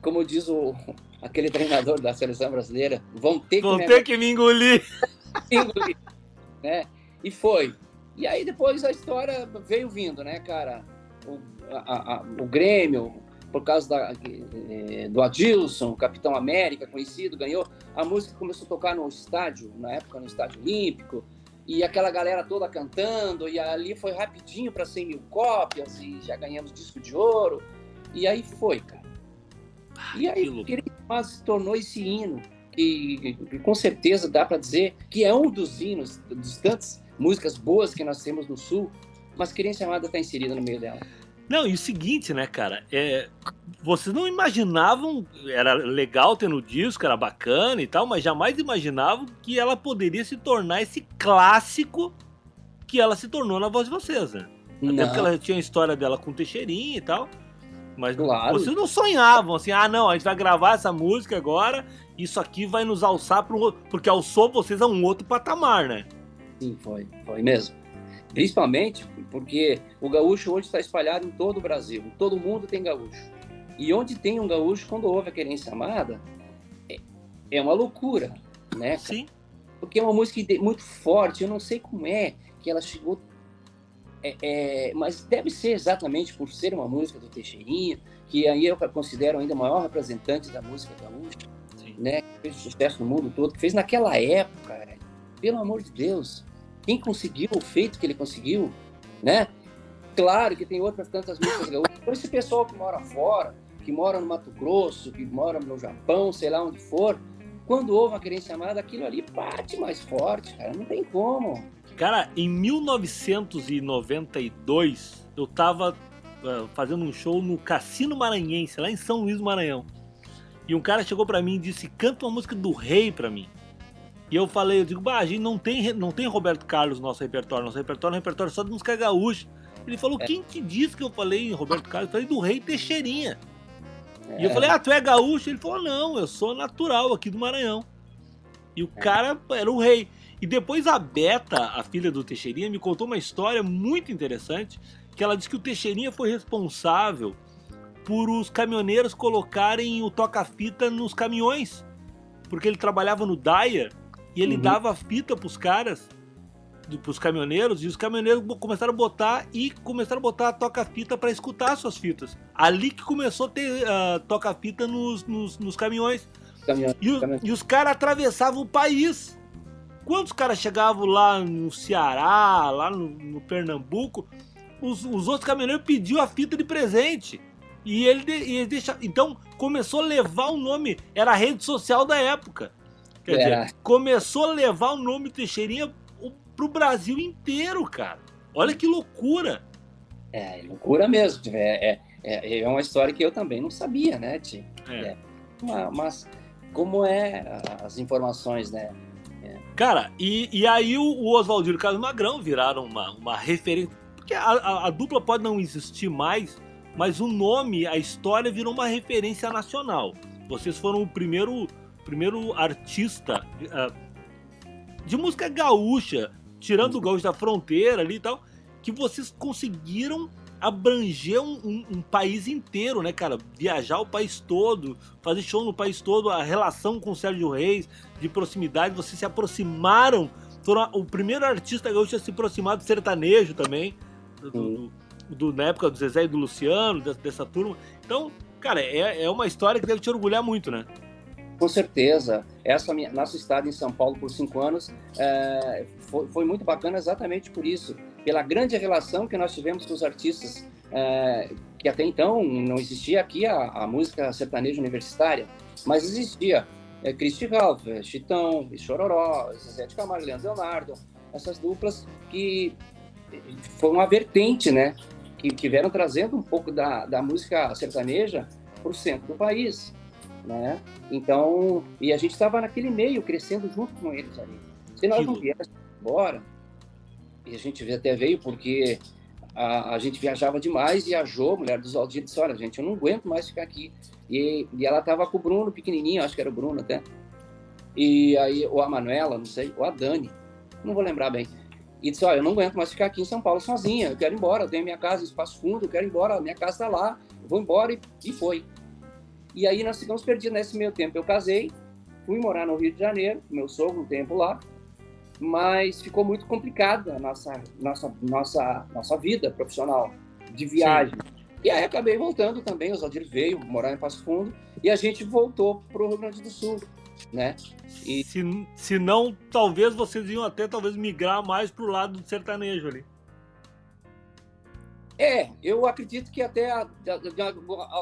como diz o, aquele treinador da seleção brasileira, vão ter que, vão ter que me engolir. *laughs* engolir. né? E foi. E aí depois a história veio vindo, né, cara? O, a, a, o Grêmio, por causa da, eh, do Adilson, Capitão América, conhecido, ganhou. A música começou a tocar no estádio, na época no Estádio Olímpico, e aquela galera toda cantando, e ali foi rapidinho para 100 mil cópias, e já ganhamos disco de ouro. E aí foi, cara. E aí, mas se tornou esse hino, que, que com certeza dá para dizer que é um dos hinos, dos tantas músicas boas que nós temos no Sul, mas Querência Amada está inserida no meio dela. Não, e o seguinte, né, cara? É, vocês não imaginavam, era legal ter no disco, era bacana e tal, mas jamais imaginavam que ela poderia se tornar esse clássico que ela se tornou na voz de vocês, né? Até porque ela tinha a história dela com o Teixeirinha e tal. Mas claro. vocês não sonhavam assim, ah, não, a gente vai gravar essa música agora, isso aqui vai nos alçar para um Porque alçou vocês a um outro patamar, né? Sim, foi, foi mesmo. Principalmente porque o gaúcho hoje está espalhado em todo o Brasil, todo mundo tem gaúcho. E onde tem um gaúcho, quando houve a querência amada, é, é uma loucura, né? Sim. Porque é uma música muito forte, eu não sei como é que ela chegou é, é, mas deve ser exatamente por ser uma música do Teixeirinha, que aí eu considero ainda o maior representante da música gaúcha, né? Que fez sucesso no mundo todo, que fez naquela época, pelo amor de Deus, quem conseguiu o feito que ele conseguiu, né? Claro que tem outras tantas músicas gaúchas. Por esse pessoal que mora fora, que mora no Mato Grosso, que mora no Japão, sei lá onde for, quando houve uma querência amada, aquilo ali bate mais forte, cara. Não tem como. Cara, em 1992, eu tava uh, fazendo um show no Cassino Maranhense, lá em São Luís do Maranhão. E um cara chegou para mim e disse: canta uma música do rei para mim. E eu falei, eu digo, bah, a gente não tem, não tem Roberto Carlos no nosso repertório, nosso repertório é um repertório só de música gaúcha. Ele falou, é. quem te disse que eu falei em Roberto Carlos? Eu falei do rei Teixeirinha. É. E eu é. falei, ah, tu é gaúcho? Ele falou, não, eu sou natural aqui do Maranhão. E o é. cara era o rei. E depois a Beta, a filha do Teixeirinha, me contou uma história muito interessante, que ela disse que o Teixeirinha foi responsável por os caminhoneiros colocarem o toca-fita nos caminhões, porque ele trabalhava no Dyer e ele uhum. dava fita pros caras, pros caminhoneiros, e os caminhoneiros começaram a botar e começaram a botar toca-fita para escutar suas fitas. Ali que começou a ter uh, toca-fita nos, nos, nos, caminhões. Caminhão, e, caminhão. e os caras atravessavam o país Quantos caras chegavam lá no Ceará, lá no, no Pernambuco, os, os, outros caminhoneiros pediu a fita de presente. E ele, e ele deixa, então começou a levar o nome, era a rede social da época. Quer é. dizer, começou a levar o nome Teixeirinha pro Brasil inteiro, cara. Olha que loucura. É, loucura mesmo. É, é, é uma história que eu também não sabia, né, Tim? É. é. Mas como é as informações, né? Cara, e, e aí o, o Oswaldinho e o Carlos Magrão viraram uma, uma referência. Porque a, a, a, dupla pode não existir mais, mas o nome, a história virou uma referência nacional. Vocês foram o primeiro, primeiro artista uh, de música gaúcha, tirando o gaúcho da fronteira ali e tal, que vocês conseguiram abranger um, um, um, país inteiro, né, cara? Viajar o país todo, fazer show no país todo, a relação com o Sérgio Reis, de proximidade, vocês se aproximaram, foram o primeiro artista gaúcho a se aproximar do sertanejo também, do, do, do, na época do Zezé e do Luciano, dessa, dessa turma. Então, cara, é, é uma história que deve te orgulhar muito, né? Com certeza. Essa minha, nosso estado em São Paulo por cinco anos é, foi, foi, muito bacana exatamente por isso, pela grande relação que nós tivemos com os artistas é, que até então não existia aqui a, a música sertaneja universitária, mas existia é, Christy Ralph, é, Chitão, Chororó, Zé de Camargo, Leandro Leonardo, essas duplas que foi uma vertente, né? Que, que vieram trazendo um pouco da, da música sertaneja para o centro do país, né? Então, e a gente estava naquele meio, crescendo junto com eles ali. Se nós não viéssemos embora, e a gente até veio porque a, a gente viajava demais, viajou, mulher dos Valdir disse, olha, gente, eu não aguento mais ficar aqui. E, e ela estava com o Bruno, pequenininho, acho que era o Bruno até. E aí, ou a Manuela, não sei, ou a Dani, não vou lembrar bem. E disse, olha, eu não aguento mais ficar aqui em São Paulo sozinha, eu quero ir embora, eu tenho minha casa, espaço fundo, eu quero ir embora, minha casa está lá, eu vou embora, e, e foi. E aí nós ficamos perdidos nesse meio tempo. Eu casei, fui morar no Rio de Janeiro, meu sogro um tempo lá, mas ficou muito complicada a nossa, nossa, nossa, nossa vida profissional de viagem. Sim. E aí acabei voltando também, o Zaldir veio morar em Passo Fundo e a gente voltou para o Rio Grande do Sul, né? E... Se, se não, talvez vocês iam até talvez migrar mais para o lado do sertanejo ali. É, eu acredito que até de,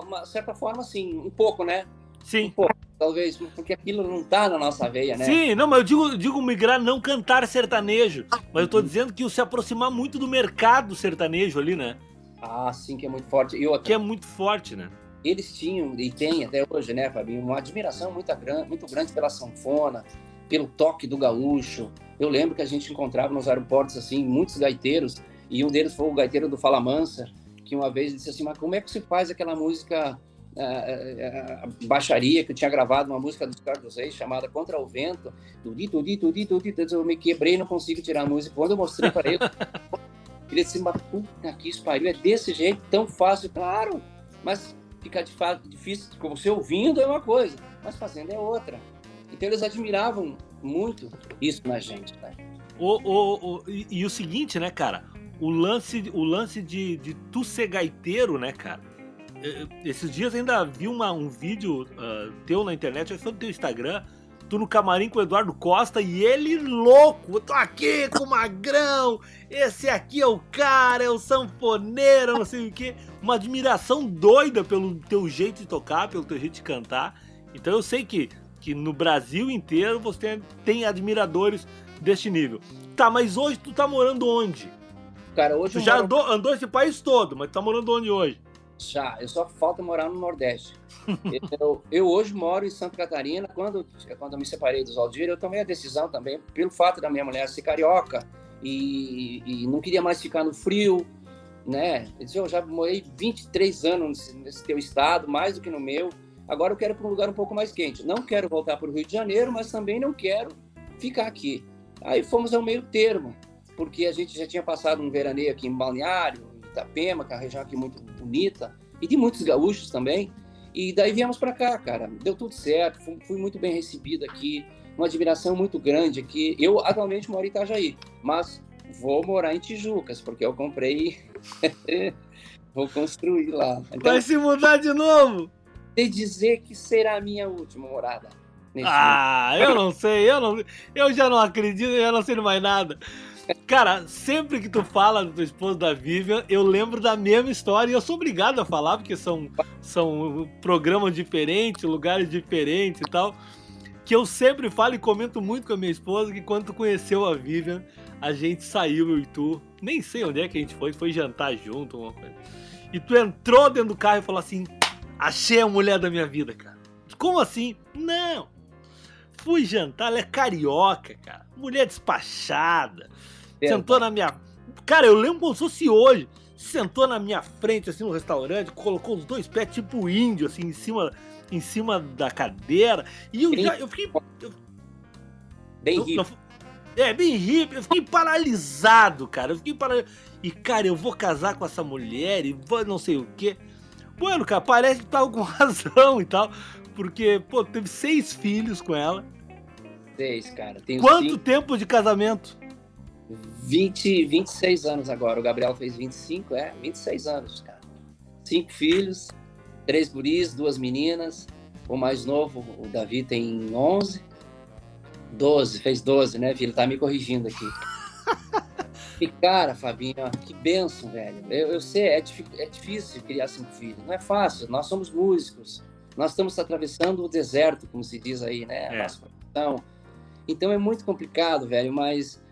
uma certa forma, sim, um pouco, né? Sim. Um pouco talvez, porque aquilo não tá na nossa veia, né? Sim, não, mas eu digo, digo migrar, não cantar sertanejo. Mas eu tô dizendo que o se aproximar muito do mercado sertanejo ali, né? Ah, sim, que é muito forte. E outra, que é muito forte, né? Eles tinham, e tem até hoje, né, Fabinho, uma admiração muito grande, muito grande pela sanfona, pelo toque do gaúcho. Eu lembro que a gente encontrava nos aeroportos, assim, muitos gaiteiros, e um deles foi o gaiteiro do Fala Mansa, que uma vez disse assim, mas como é que se faz aquela música a, a, baixaria, que eu tinha gravado uma música dos Carlos Reis chamada Contra o Vento. Tudi, tudi, tudi, tudi, eu me quebrei não consigo tirar a música. Quando eu mostrei para ele, *laughs* ele disse, mas puta que pariu, é desse jeito, tão fácil. Claro, mas fica de fato difícil, você ouvindo é uma coisa, mas fazendo é outra. Então eles admiravam muito isso na gente, né? O, o, o, e, e, o seguinte, né, cara? O lance, o lance de, de tu ser gaiteiro, né, cara? Eh, esses dias ainda vi uma, um vídeo uh, teu na internet, foi no teu Instagram, tu no camarim com o Eduardo Costa e ele louco, eu tô aqui com o Magrão, esse aqui é o cara, é o sanfoneiro, não sei o que. Uma admiração doida pelo teu jeito de tocar, pelo teu jeito de cantar. Então eu sei que, que no Brasil inteiro você tem, tem admiradores deste nível. Tá, mas hoje tu tá morando onde? Cara, hoje tu já moro... andou, andou esse país todo, mas tá morando onde hoje? Já, eu só falta morar no Nordeste. *laughs* eu, eu, hoje moro em Santa Catarina. Quando, quando eu me separei dos Aldir, eu tomei a decisão também, pelo fato da minha mulher ser carioca e, e não queria mais ficar no frio, né? Eu, disse, eu já morei 23 anos nesse, teu estado, mais do que no meu. Agora eu quero para um lugar um pouco mais quente. Não quero voltar para o Rio de Janeiro, mas também não quero ficar aqui. Aí fomos ao meio termo, porque a gente já tinha passado um veraneio aqui em Balneário, Itapema, que é uma região aqui muito bonita, e de muitos gaúchos também. E daí viemos para cá, cara. Deu tudo certo, fui, fui, muito bem recebido aqui, uma admiração muito grande aqui. Eu atualmente moro em Itajaí, mas vou morar em Tijucas, porque eu comprei. *laughs* vou construir lá. Então, Vai se mudar de novo? De dizer que será a minha última morada. Ah, eu não sei, eu não, eu já não acredito, eu não sei mais nada. Cara, sempre que tu fala do esposo da Vivian, eu lembro da mesma história e eu sou obrigado a falar, porque são, são programas diferentes, lugares diferentes e tal. Que eu sempre falo e comento muito com a minha esposa que quando tu conheceu a Vivian, a gente saiu, eu e tu. Nem sei onde é que a gente foi, foi jantar junto, uma coisa. E tu entrou dentro do carro e falou assim: achei a mulher da minha vida, cara. Como assim? Não! Fui jantar, ela é carioca, cara. Mulher despachada sentou na minha. Cara, eu lembro como se fosse hoje. Sentou na minha frente, assim, no restaurante, colocou os dois pés tipo índio, assim, em cima, em cima da cadeira. E eu já. Eu fiquei. Eu, bem eu, hippie. é, bem hippie. Eu fiquei paralisado, cara. Eu fiquei paralisado. E, cara, eu vou casar com essa mulher e vou não sei o quê. Bueno, cara, parece que tava com *laughs* razão e tal. Porque, pô, teve seis filhos com ela. Seis, cara. Quanto cinco... tempo de casamento? 20, 26 anos agora. O Gabriel fez 25, é, 26 anos, cara. Cinco filhos, três guris, duas meninas. O mais novo, o Davi, tem 11. 12, fez 12, né, filho? Tá me corrigindo aqui. *laughs* E cara, Fabinho, que benção, velho. Eu, eu sei, é, é difícil criar cinco filhos, não é fácil. Nós somos músicos, nós estamos atravessando o deserto, como se diz aí, né? É. Então é muito complicado, velho, mas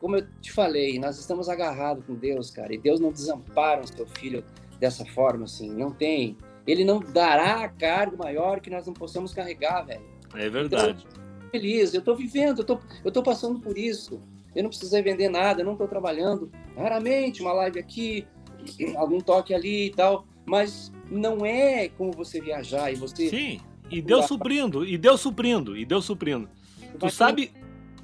como eu te falei, nós estamos agarrados com Deus, cara, e Deus não desampara o seu filho dessa forma, assim, não tem. Ele não dará cargo maior que nós não possamos carregar, velho. É verdade. Eu feliz, eu tô vivendo, eu tô, eu tô passando por isso. Eu não precisei vender nada, eu não tô trabalhando. Raramente, uma live aqui, *clears throat* algum toque ali e tal, mas não é como você viajar e você. Sim, e deu suprindo, e deu suprindo, e deu suprindo. Tu sabe,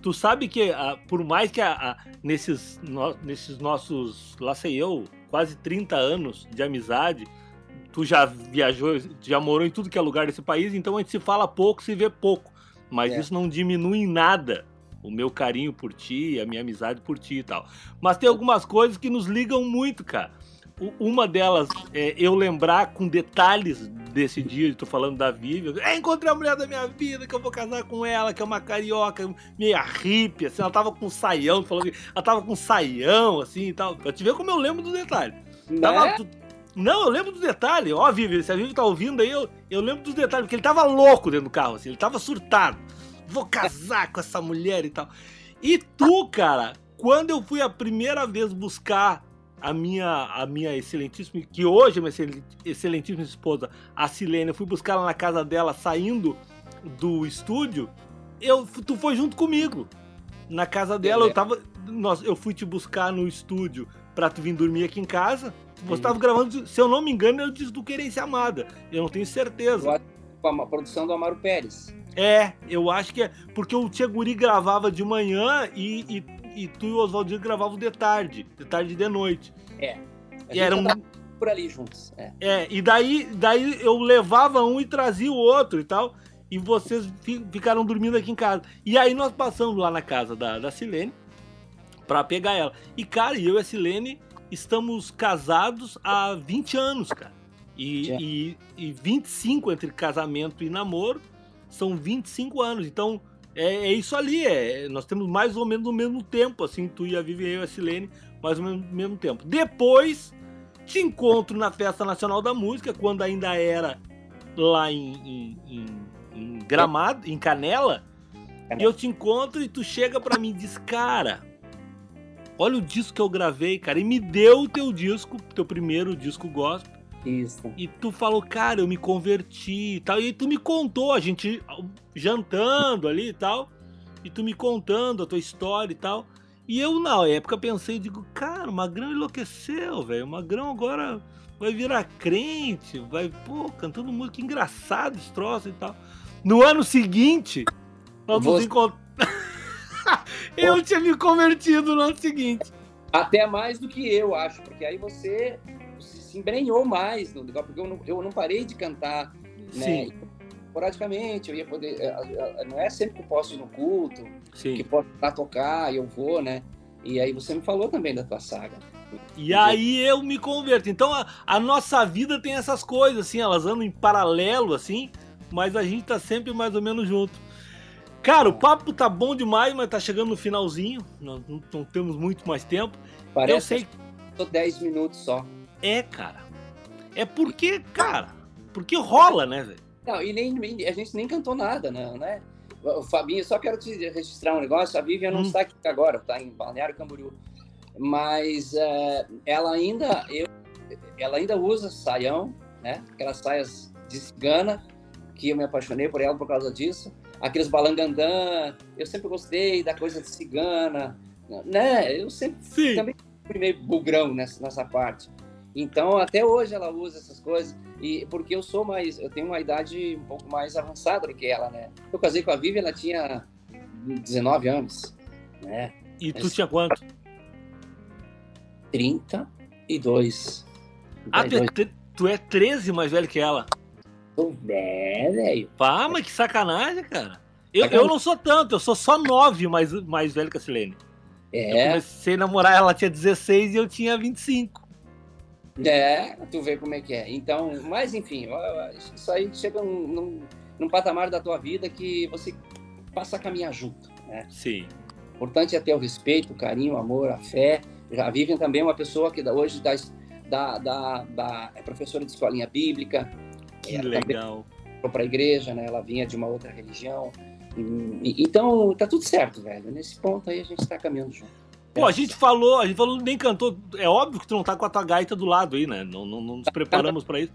tu sabe que uh, por mais que uh, nesses, no, nesses nossos, lá sei eu, quase 30 anos de amizade, tu já viajou, já morou em tudo que é lugar desse país, então a gente se fala pouco, se vê pouco. Mas é. isso não diminui em nada o meu carinho por ti, a minha amizade por ti e tal. Mas tem algumas coisas que nos ligam muito, cara. Uma delas é eu lembrar com detalhes desse dia, tô falando da Vivian. É, encontrei a mulher da minha vida, que eu vou casar com ela, que é uma carioca, meia hippie, assim, ela tava com saião, falou que ela tava com saião, assim e tal. Pra te ver como eu lembro do detalhe. Né? Tava, não, eu lembro do detalhe. Ó, Vivi, se a Vivi tá ouvindo aí, eu, eu lembro dos detalhes, porque ele tava louco dentro do carro, assim, ele tava surtado. Vou casar com essa mulher e tal. E tu, cara, quando eu fui a primeira vez buscar a minha, a minha excelentíssima, que hoje é minha excelentíssima esposa, a Silene, eu fui buscar ela na casa dela saindo do estúdio, eu, tu foi junto comigo. Na casa dela, eu tava. Nós, eu fui te buscar no estúdio pra tu vir dormir aqui em casa. Você tava gravando, se eu não me engano, eu disse do Querência Amada. Eu não tenho certeza. Com a produção do Amaro Pérez. É, eu acho que é. Porque o Tia Guri gravava de manhã e, e e tu e o Oswaldinho gravavam de tarde, de tarde e de noite. É. A e era um... por ali juntos. É. é, e daí, daí eu levava um e trazia o outro e tal. E vocês ficaram dormindo aqui em casa. E aí nós passamos lá na casa da, da Silene pra pegar ela. E, cara, eu e a Silene estamos casados há 20 anos, cara. E, e, e 25 entre casamento e namoro são 25 anos. Então, é, é isso ali, é, nós temos mais ou menos o mesmo tempo, assim, tu e a Vivi e eu a Silene, mais ou menos o mesmo tempo. Depois, te encontro na Festa Nacional da Música, quando ainda era lá em, em, em, em Gramado, em Canela, e eu te encontro e tu chega para mim e diz, cara, olha o disco que eu gravei, cara, e me deu o teu disco, teu primeiro disco gospel, isso. E tu falou, cara, eu me converti e tal. E tu me contou, a gente jantando ali e tal. E tu me contando a tua história e tal. E eu, na época, pensei, digo, cara, o Magrão enlouqueceu, velho. O Magrão agora vai virar crente, vai, pô, cantando música engraçada, esse troço e tal. No ano seguinte, nós Você... nos encontramos. *laughs* eu tinha me convertido no ano seguinte. Até mais do que eu, acho, porque aí você se embrenhou mais no negócio, porque eu não, eu não parei de cantar, né? Esporadicamente, eu ia poder. Eh, não é sempre que eu posso ir no culto, Sim. que posso lá tocar, eu vou, né? E aí você me falou também da tua saga. E aí eu me converto. Então a, a, nossa vida tem essas coisas, assim, elas andam em paralelo, assim, mas a gente tá sempre mais ou menos junto. Cara, o papo tá bom demais, mas tá chegando no finalzinho. Nós não, não temos muito mais tempo. Parece eu sei. Tô 10 minutos só. É, cara. É porque, cara, porque rola, né, velho? Não, e nem, a gente nem cantou nada, não, né? O Fabinho, só quero te registrar um negócio. A Vivian não hum. está aqui agora, está em Balneário Camboriú. Mas uh, ela ainda, eu, ela ainda usa saião, né? Aquelas saias de cigana, que eu me apaixonei por ela por causa disso. Aqueles balangandã, eu sempre gostei da coisa de cigana, né? Eu sempre Sim. também fui meio bugrão nessa, nessa parte. Então, até hoje ela usa essas coisas. E porque eu sou mais, eu tenho uma idade um pouco mais avançada do que ela, né? Eu casei com a Vivi, ela tinha 19 anos, né? E tu tinha quanto? 32. Ah, tu é, tu é 13 mais velho que ela? Tô velho. Pá, mas que sacanagem, cara. Eu, eu não sou tanto, eu sou só 9 mais, mais velho que a Silene. É. Eu comecei a namorar, ela tinha 16 e eu tinha 25. É, *laughs* tu vê como é que é. Então, mas enfim, isso aí chega num, num, num patamar da tua vida que você passa a caminhar junto, né? Sim. importante é ter o respeito, o carinho, o amor, a fé. Já a Vivian também é uma pessoa que hoje dá, da, da, da, é professora de escolinha bíblica. Que legal. Para a igreja, né? Ela vinha de uma outra religião. E, então, tá tudo certo, velho. Nesse ponto aí a gente está caminhando junto. Pô, a gente falou, a gente falou, nem cantou. É óbvio que tu não tá com a tua gaita do lado aí, né? Não, não, não nos preparamos para isso.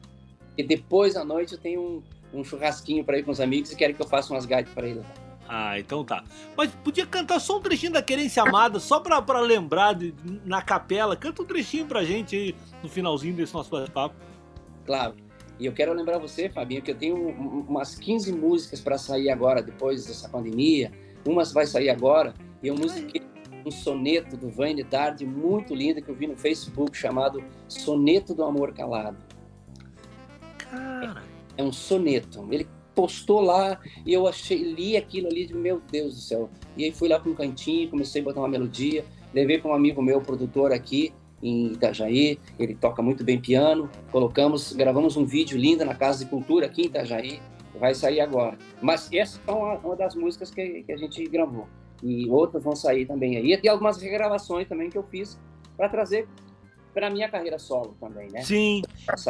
E depois à noite eu tenho um, um churrasquinho para ir com os amigos e querem que eu faça umas gaitas para eles. Ah, então tá. Mas podia cantar só um trechinho da Querência Amada, só pra, pra lembrar de, na capela. Canta um trechinho pra gente aí no finalzinho desse nosso bate-papo. Claro. E eu quero lembrar você, Fabinho, que eu tenho umas 15 músicas para sair agora, depois dessa pandemia. Umas vai sair agora. E eu musiquei um soneto do Vane Tarde muito lindo que eu vi no Facebook chamado Soneto do Amor Calado. Cara. É um soneto. Ele postou lá e eu achei, li aquilo ali, de meu Deus do céu. E aí fui lá para um cantinho, comecei a botar uma melodia, levei para um amigo meu, produtor aqui em Itajaí, ele toca muito bem piano. Colocamos, gravamos um vídeo lindo na Casa de Cultura aqui em Itajaí, vai sair agora. Mas essa é uma, uma das músicas que, que, a gente gravou. E outras vão sair também aí. E tem algumas regravações também que eu fiz para trazer para minha carreira solo também, né? Sim.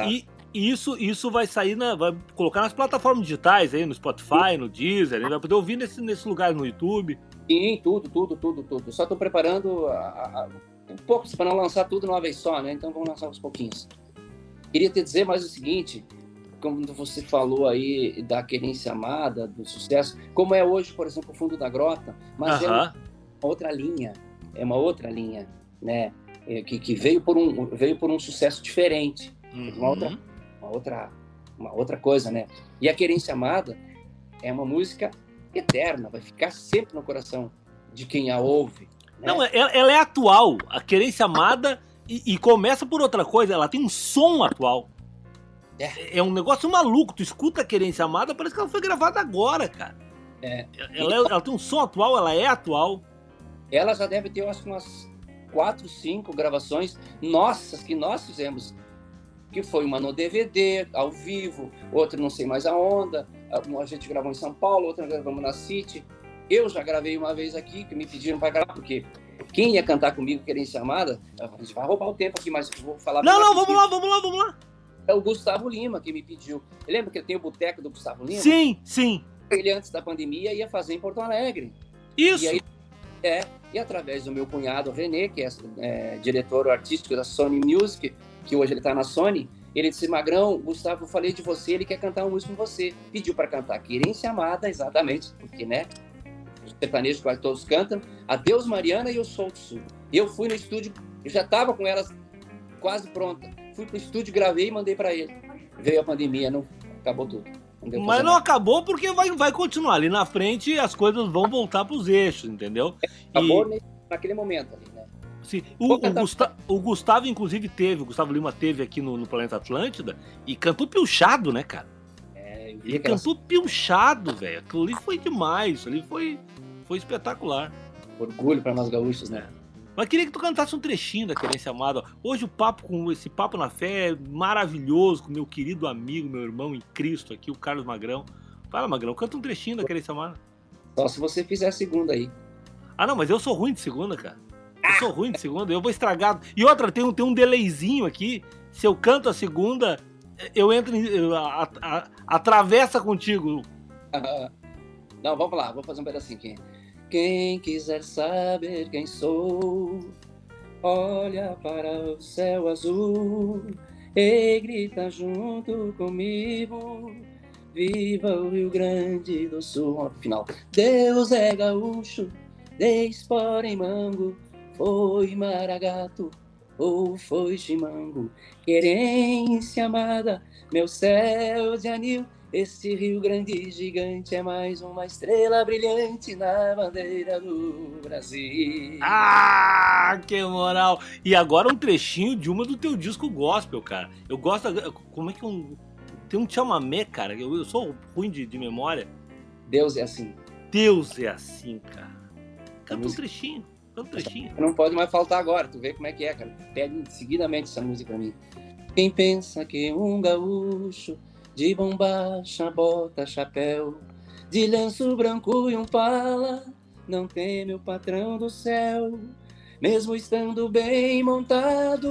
E, isso, isso vai sair, na, vai colocar nas plataformas digitais aí, no Spotify, no Deezer, vai poder ouvir nesse, nesse lugar no YouTube. Sim, tudo, tudo, tudo, tudo. Só estou preparando a, a, um pouco para não lançar tudo de uma vez só, né? Então vamos lançar aos pouquinhos. Queria te dizer mais o seguinte, como você falou aí da querência amada, do sucesso, como é hoje, por exemplo, o Fundo da Grota, mas uh -huh. é uma outra linha, é uma outra linha, né? É, que, que veio por um veio por um sucesso diferente, uhum. uma outra uma outra, uma outra coisa, né? E a Querência Amada é uma música eterna, vai ficar sempre no coração de quem a ouve. Né? Não, ela, ela, é atual. A Querência Amada e, e, começa por outra coisa, ela tem um som atual. É. é um negócio maluco. Tu escuta a Querência Amada, parece que ela foi gravada agora, cara. É. Ela, ela, tem um som atual, ela é atual. Ela já deve ter acho, umas quatro, cinco gravações nossas que nós fizemos que foi uma no DVD, ao vivo, outra não sei mais a onda, a gente gravou em São Paulo, outra gravamos na City. Eu já gravei uma vez aqui, que me pediram para gravar, porque quem ia cantar comigo, querendo chamada, a gente vai roubar o tempo aqui, mas vou falar... Não, não, vamos lá, vamos lá, vamos lá. É o Gustavo Lima que me pediu. Lembra que tem o boteco do Gustavo Lima? Sim, sim. Ele, antes da pandemia, ia fazer em Porto Alegre. Isso! E aí, é, e através do meu cunhado René, que é, é diretor artístico da Sony Music, que hoje ele está na Sony, ele disse, Magrão, Gustavo, eu falei de você, ele quer cantar uma música com você. Pediu para cantar Querência Amada, exatamente, porque, né, os sertanejos quase todos cantam, Adeus Mariana e Eu Sou do Sul. Eu fui no estúdio, eu já estava com elas quase pronta. Fui pro estúdio, gravei e mandei para ele. Veio a pandemia, não acabou tudo. Não Mas não nada. acabou porque vai, vai continuar. Ali na frente as coisas vão voltar para os eixos, entendeu? Acabou e... naquele momento ali. Sim. O, o, Gusta, o, Gustavo, inclusive, teve, o Gustavo Lima teve aqui no, no Planeta Atlântida e cantou pilchado, né, cara? É, Ele cantou pilchado, velho. Aquilo ali foi demais. Ali foi, foi espetacular. Orgulho para nós gaúchos, né? Mas queria que tu cantasse um trechinho da Querência Amada. Hoje o papo com esse papo na fé é maravilhoso com meu querido amigo, meu irmão em Cristo aqui, o Carlos Magrão. Fala, Magrão, canta um trechinho da Querência Amada. Só se você fizer a segunda aí. Ah, não, mas eu sou ruim de segunda, cara. Eu sou ruim de segunda, eu vou estragar. E outra, tem um, tem um delayzinho aqui. Se eu canto a segunda, eu entro em. Eu, a, a, atravessa contigo. *laughs* Não, vamos lá, vou fazer um pedacinho aqui. Quem quiser saber quem sou, olha para o céu azul e grita junto comigo. Viva o Rio Grande do Sul. Final. Deus é gaúcho, de em mango, foi maragato ou foi chimango? Querência amada, meu céu de anil, esse Rio Grande gigante é mais uma estrela brilhante na bandeira do Brasil. Ah, que moral! E agora um trechinho de uma do teu disco gospel, cara. Eu gosto. Como é que um. Tem um chamamé, cara. Eu, eu sou ruim de, de memória. Deus é assim. Deus é assim, cara. Canta um trechinho. Não pode mais faltar agora, tu vê como é que é, cara. Pede seguidamente essa música pra mim. Quem pensa que um gaúcho de bombacha, bota, chapéu, de lenço branco e um pala, não teme o patrão do céu. Mesmo estando bem montado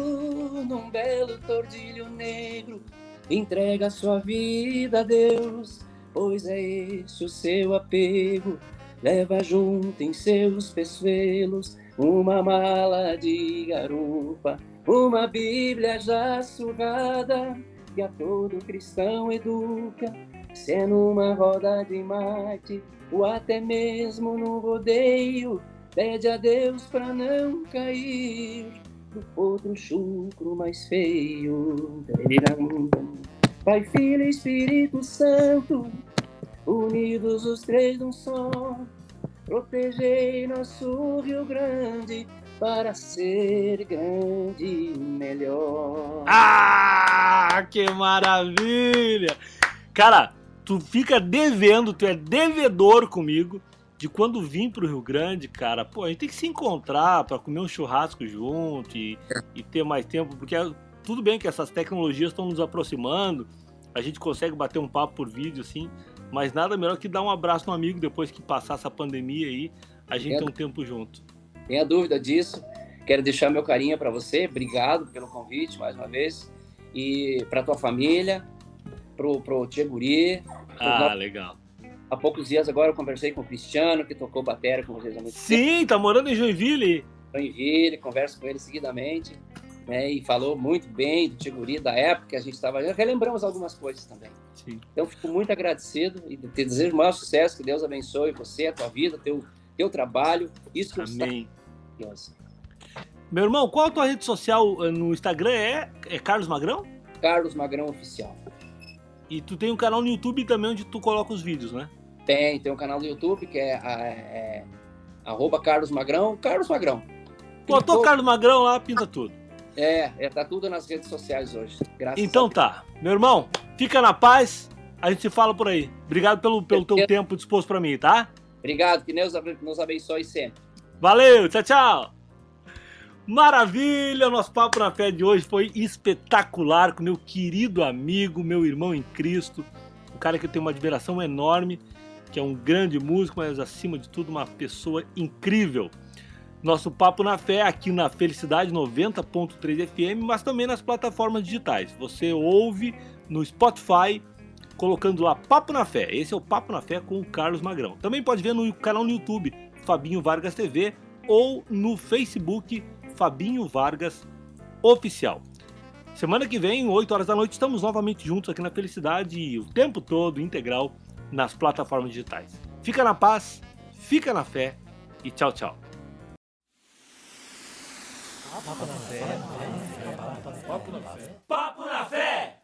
num belo tordilho negro, entrega sua vida a Deus, pois é esse o seu apego. Leva junto em seus peçoelos uma mala de garupa, uma Bíblia já surrada que a todo cristão educa, se é numa roda de mate ou até mesmo no rodeio, pede a Deus para não cair do outro chucro mais feio. Pai, Filho e Espírito Santo, unidos os três num só, protegei nosso Rio Grande para ser grande e melhor. Ah, que maravilha! Cara, tu fica devendo, tu é devedor comigo de quando vim pro Rio Grande, cara. Pô, a gente tem que se encontrar para comer um churrasco junto e, e ter mais tempo, porque tudo bem que essas tecnologias estão nos aproximando, a gente consegue bater um papo por vídeo, assim, mas nada melhor que dar um abraço no amigo depois que passar essa pandemia aí, a gente é. tem um tempo junto. Tenha dúvida disso. Quero deixar meu carinho para você. Obrigado pelo convite mais uma vez. E para tua família, pro, pro Tia Guri. Ah, no... legal. Há poucos dias agora eu conversei com o Cristiano, que tocou bateria com vocês há muito Sim, tempo. tá morando em Joinville. Joinville, converso com ele seguidamente. Né, e falou muito bem do Tiguri, da época que a gente estava. Relembramos algumas coisas também. Sim. Então, fico muito agradecido e te desejo maior sucesso. Que Deus abençoe você, a tua vida, teu, teu trabalho. Isso que Amém. Meu irmão, qual a tua rede social eh, no Instagram? É, é Carlos Magrão? Carlos Magrão Oficial. E tu tem um canal no YouTube também onde tu coloca os vídeos, né? Tem, tem um canal no YouTube que é, é, é arroba Carlos Magrão, Carlos Magrão. Botou Carlos Magrão lá, pinta tudo. É, é, tá tudo nas redes sociais hoje. Graças então tá. Meu irmão, fica na paz. A gente se fala por aí. Obrigado pelo, pelo teu tempo disposto para mim, tá? Obrigado, que Deus nos abençoe sempre. Valeu, tchau, tchau. Maravilha! Nosso papo na fé de hoje foi espetacular com meu querido amigo, meu irmão em Cristo, um cara que eu tenho uma admiração enorme, que é um grande músico, mas acima de tudo uma pessoa incrível. Nosso papo na fé aqui na Felicidade 90.3 FM, mas também nas plataformas digitais. Você ouve no Spotify colocando lá Papo na Fé. Esse é o Papo na Fé com o Carlos Magrão. Também pode ver no canal no YouTube Fabinho Vargas TV ou no Facebook Fabinho Vargas Oficial. Semana que vem, 8 horas da noite, estamos novamente juntos aqui na Felicidade e o tempo todo integral nas plataformas digitais. Fica na paz, fica na fé e tchau, tchau. Papo na fé. Papo na fé. Papo na fé.